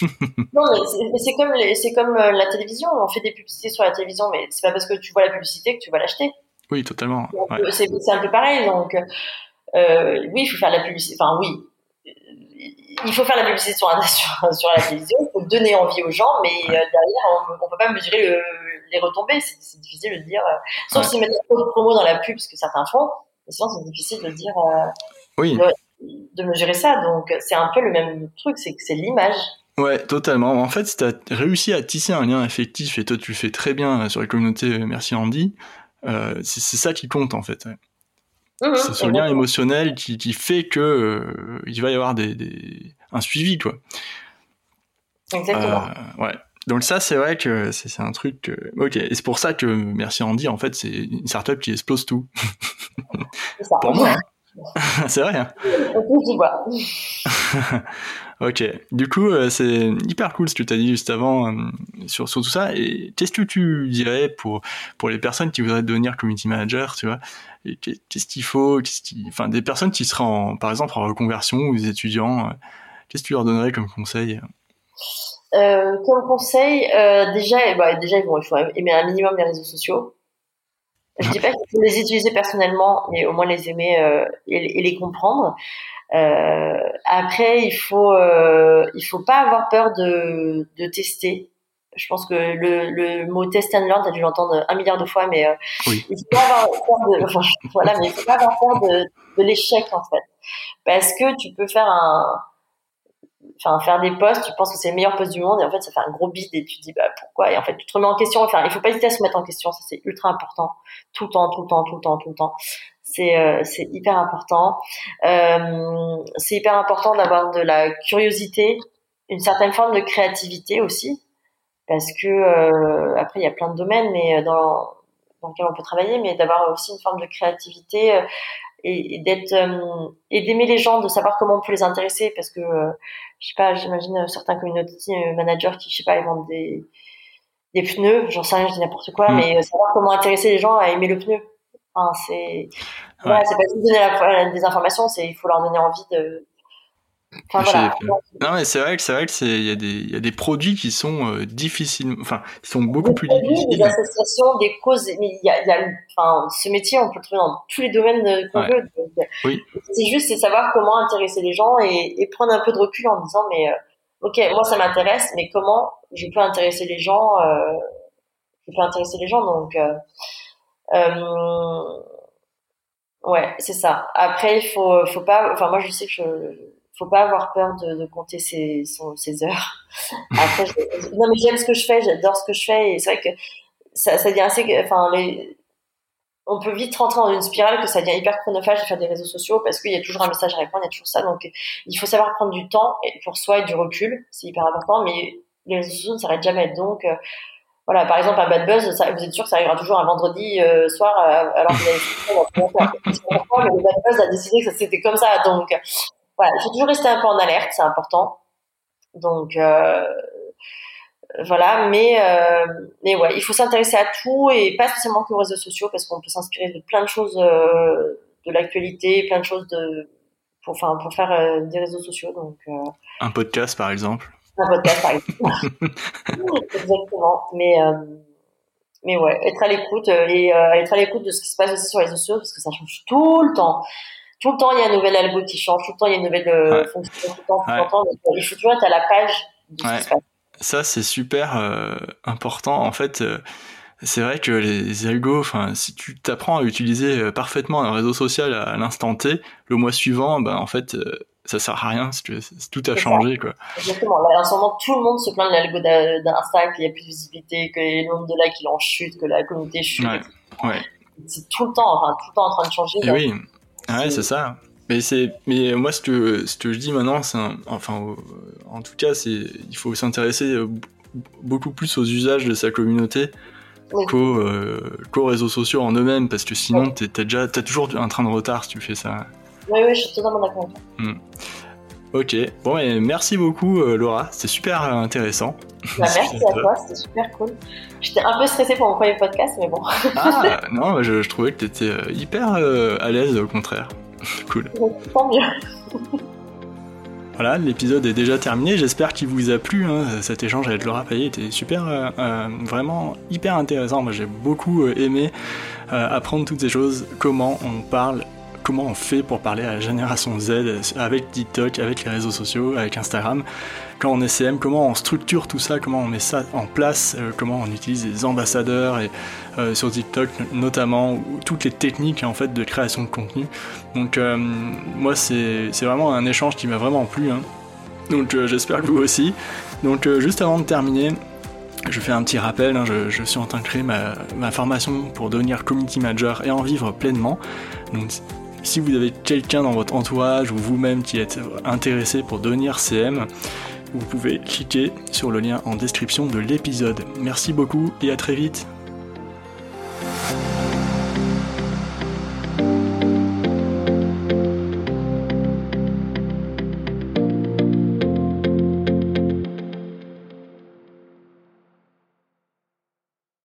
non, mais c'est comme, c'est comme euh, la télévision. On fait des publicités sur la télévision, mais c'est pas parce que tu vois la publicité que tu vas l'acheter. Oui, totalement. C'est un peu pareil. Donc, euh, oui, il faut faire la publicité. Enfin, oui, il faut faire la publicité sur, sur, la télévision, il faut donner envie aux gens, mais euh, derrière, on ne peut pas mesurer les retombées. C'est difficile de dire. Euh, sauf s'ils mettent trop de promos dans la pub, ce que certains font, mais sinon, c'est difficile de dire. Euh, oui. De, mesurer ça. Donc, c'est un peu le même truc, c'est que c'est l'image. Ouais, totalement. En fait, si tu as réussi à tisser un lien affectif et toi tu le fais très bien sur les communautés Merci Andy, c'est ça qui compte en fait. Mmh, c'est ce lien émotionnel qui, qui fait que euh, il va y avoir des, des, un suivi quoi. Exactement. Euh, ouais. Donc ça c'est vrai que c'est un truc. Ok. Et c'est pour ça que Merci Andy en fait c'est une startup qui explose tout. Ça. pour moi. Hein. c'est vrai. Hein. ok. Du coup, euh, c'est hyper cool ce que tu as dit juste avant euh, sur, sur, tout ça. Et qu'est-ce que tu dirais pour, pour les personnes qui voudraient devenir community manager, tu vois? Qu'est-ce qu'il faut? Enfin, des personnes qui seraient, en, par exemple, en reconversion ou des étudiants, euh, qu'est-ce que tu leur donnerais comme conseil? Comme conseil, déjà, eh ben, déjà, il faut aimer un minimum les réseaux sociaux. Je dis pas qu'il faut les utiliser personnellement, mais au moins les aimer et, et, les comprendre. Euh, après, il faut, euh, il faut pas avoir peur de, de tester. Je pense que le, le mot test and learn, tu as dû l'entendre un milliard de fois, mais euh, il faut pas avoir peur de, enfin, voilà, mais il faut pas avoir peur de, de l'échec en fait, parce que tu peux faire un, faire des posts, tu penses que c'est le meilleur post du monde et en fait ça fait un gros bide et tu te dis bah pourquoi? Et en fait tu te remets en question. Enfin il faut pas hésiter à se mettre en question, ça c'est ultra important, tout le temps, tout le temps, tout le temps, tout le temps. C'est euh, hyper important. Euh, c'est hyper important d'avoir de la curiosité, une certaine forme de créativité aussi, parce que euh, après il y a plein de domaines, mais dans dans lesquels on peut travailler, mais d'avoir aussi une forme de créativité et, d'être et d'aimer les gens, de savoir comment on peut les intéresser, parce que je sais pas, j'imagine certains community managers qui je sais pas, ils vendent des des pneus, j'en sais rien, je dis n'importe quoi, mm. mais savoir comment intéresser les gens à aimer le pneu. Enfin, c'est ouais. c'est pas juste donner des informations, c'est il faut leur donner envie de. Enfin, voilà. Non mais c'est vrai que c'est vrai que c'est il y a des il y a des produits qui sont euh, difficiles, enfin qui sont beaucoup plus difficiles. Des associations, des causes, mais il y a, y a enfin ce métier on peut le trouver dans tous les domaines qu'on veut. oui. C'est juste c'est savoir comment intéresser les gens et, et, prendre un peu de recul en disant mais euh, ok moi ça m'intéresse mais comment je peux intéresser les gens euh, je peux intéresser les gens donc euh, euh, ouais, c'est ça. Après, il faut, faut pas. Enfin, moi, je sais que je, faut pas avoir peur de, compter ses, heures. Après, non, mais j'aime ce que je fais, j'adore ce que je fais, et c'est vrai que ça, devient assez. Enfin, on peut vite rentrer dans une spirale que ça devient hyper chronophage de faire des réseaux sociaux parce qu'il y a toujours un message à répondre, il y a toujours ça. Donc, il faut savoir prendre du temps pour soi et du recul, c'est hyper important. Mais les réseaux sociaux ne s'arrêtent jamais. Donc, voilà, par exemple, un bad buzz, vous êtes sûr que ça arrivera toujours un vendredi euh, soir, euh, alors que vous avez mais le bad buzz a décidé que c'était comme ça. Donc, voilà, il faut toujours rester un peu en alerte, c'est important. Donc, euh, voilà, mais, euh, mais ouais, il faut s'intéresser à tout et pas spécialement qu'aux réseaux sociaux parce qu'on peut s'inspirer de plein de choses euh, de l'actualité, plein de choses de, pour, enfin, pour faire des réseaux sociaux. Donc, un podcast, par exemple un podcast par exemple. Exactement. Mais mais ouais, être à l'écoute et être à l'écoute de ce qui se passe aussi sur les réseaux sociaux parce que ça change tout le temps. Tout le temps il y a un nouvel algo qui change, tout le temps il y a une nouvelle euh, fonction, tout le temps, tout le temps. il faut toujours être à la page de ce qui se passe. Ça c'est super euh, important. En fait, euh, c'est vrai que les algos, enfin, si tu t'apprends à utiliser parfaitement un réseau social à, l'instant T, le mois suivant, ben en fait ça sert à rien, que tout a changé, quoi. Exactement. Là, en ce moment, tout le monde se plaint de l'algo d'Insta, qu'il y a plus de visibilité, que le nombre de likes il en chute, que la communauté chute. Ouais. C'est tout le temps, enfin, tout le temps en train de changer. Et oui. Ouais, c'est ça. Mais c'est, mais moi, ce que, ce que je dis maintenant, c'est, enfin, en tout cas, c'est, il faut s'intéresser beaucoup plus aux usages de sa communauté euh, qu'aux, réseaux sociaux en eux-mêmes, parce que sinon, t'es, déjà, t'as toujours un train de retard si tu fais ça. Oui, oui, je suis totalement d'accord. Ok, bon, et merci beaucoup euh, Laura, c'était super intéressant. Bah, merci à toi, c'était super cool. J'étais un peu stressée pour mon premier podcast, mais bon. ah, non, je, je, trouvais que tu étais euh, hyper euh, à l'aise, au contraire. cool. Tant mieux. Voilà, l'épisode est déjà terminé. J'espère qu'il vous a plu. Hein. Cet échange avec Laura Payet était super, vraiment hyper intéressant. Moi, j'ai beaucoup aimé apprendre toutes ces choses, comment on parle comment on fait pour parler à la génération Z avec TikTok, avec les réseaux sociaux, avec Instagram, quand on est CM, comment on structure tout ça, comment on met ça en place, euh, comment on utilise les ambassadeurs et euh, sur TikTok notamment, toutes les techniques en fait de création de contenu. Donc euh, moi c'est vraiment un échange qui m'a vraiment plu. Hein. Donc j'espère que vous aussi. Donc juste avant de terminer, je fais un petit rappel, hein, je, suis en train de créer ma, ma, formation pour devenir community manager et en vivre pleinement. Si vous avez quelqu'un dans votre entourage ou vous-même qui êtes intéressé pour devenir CM, vous pouvez cliquer sur le lien en description de l'épisode. Merci beaucoup et à très vite.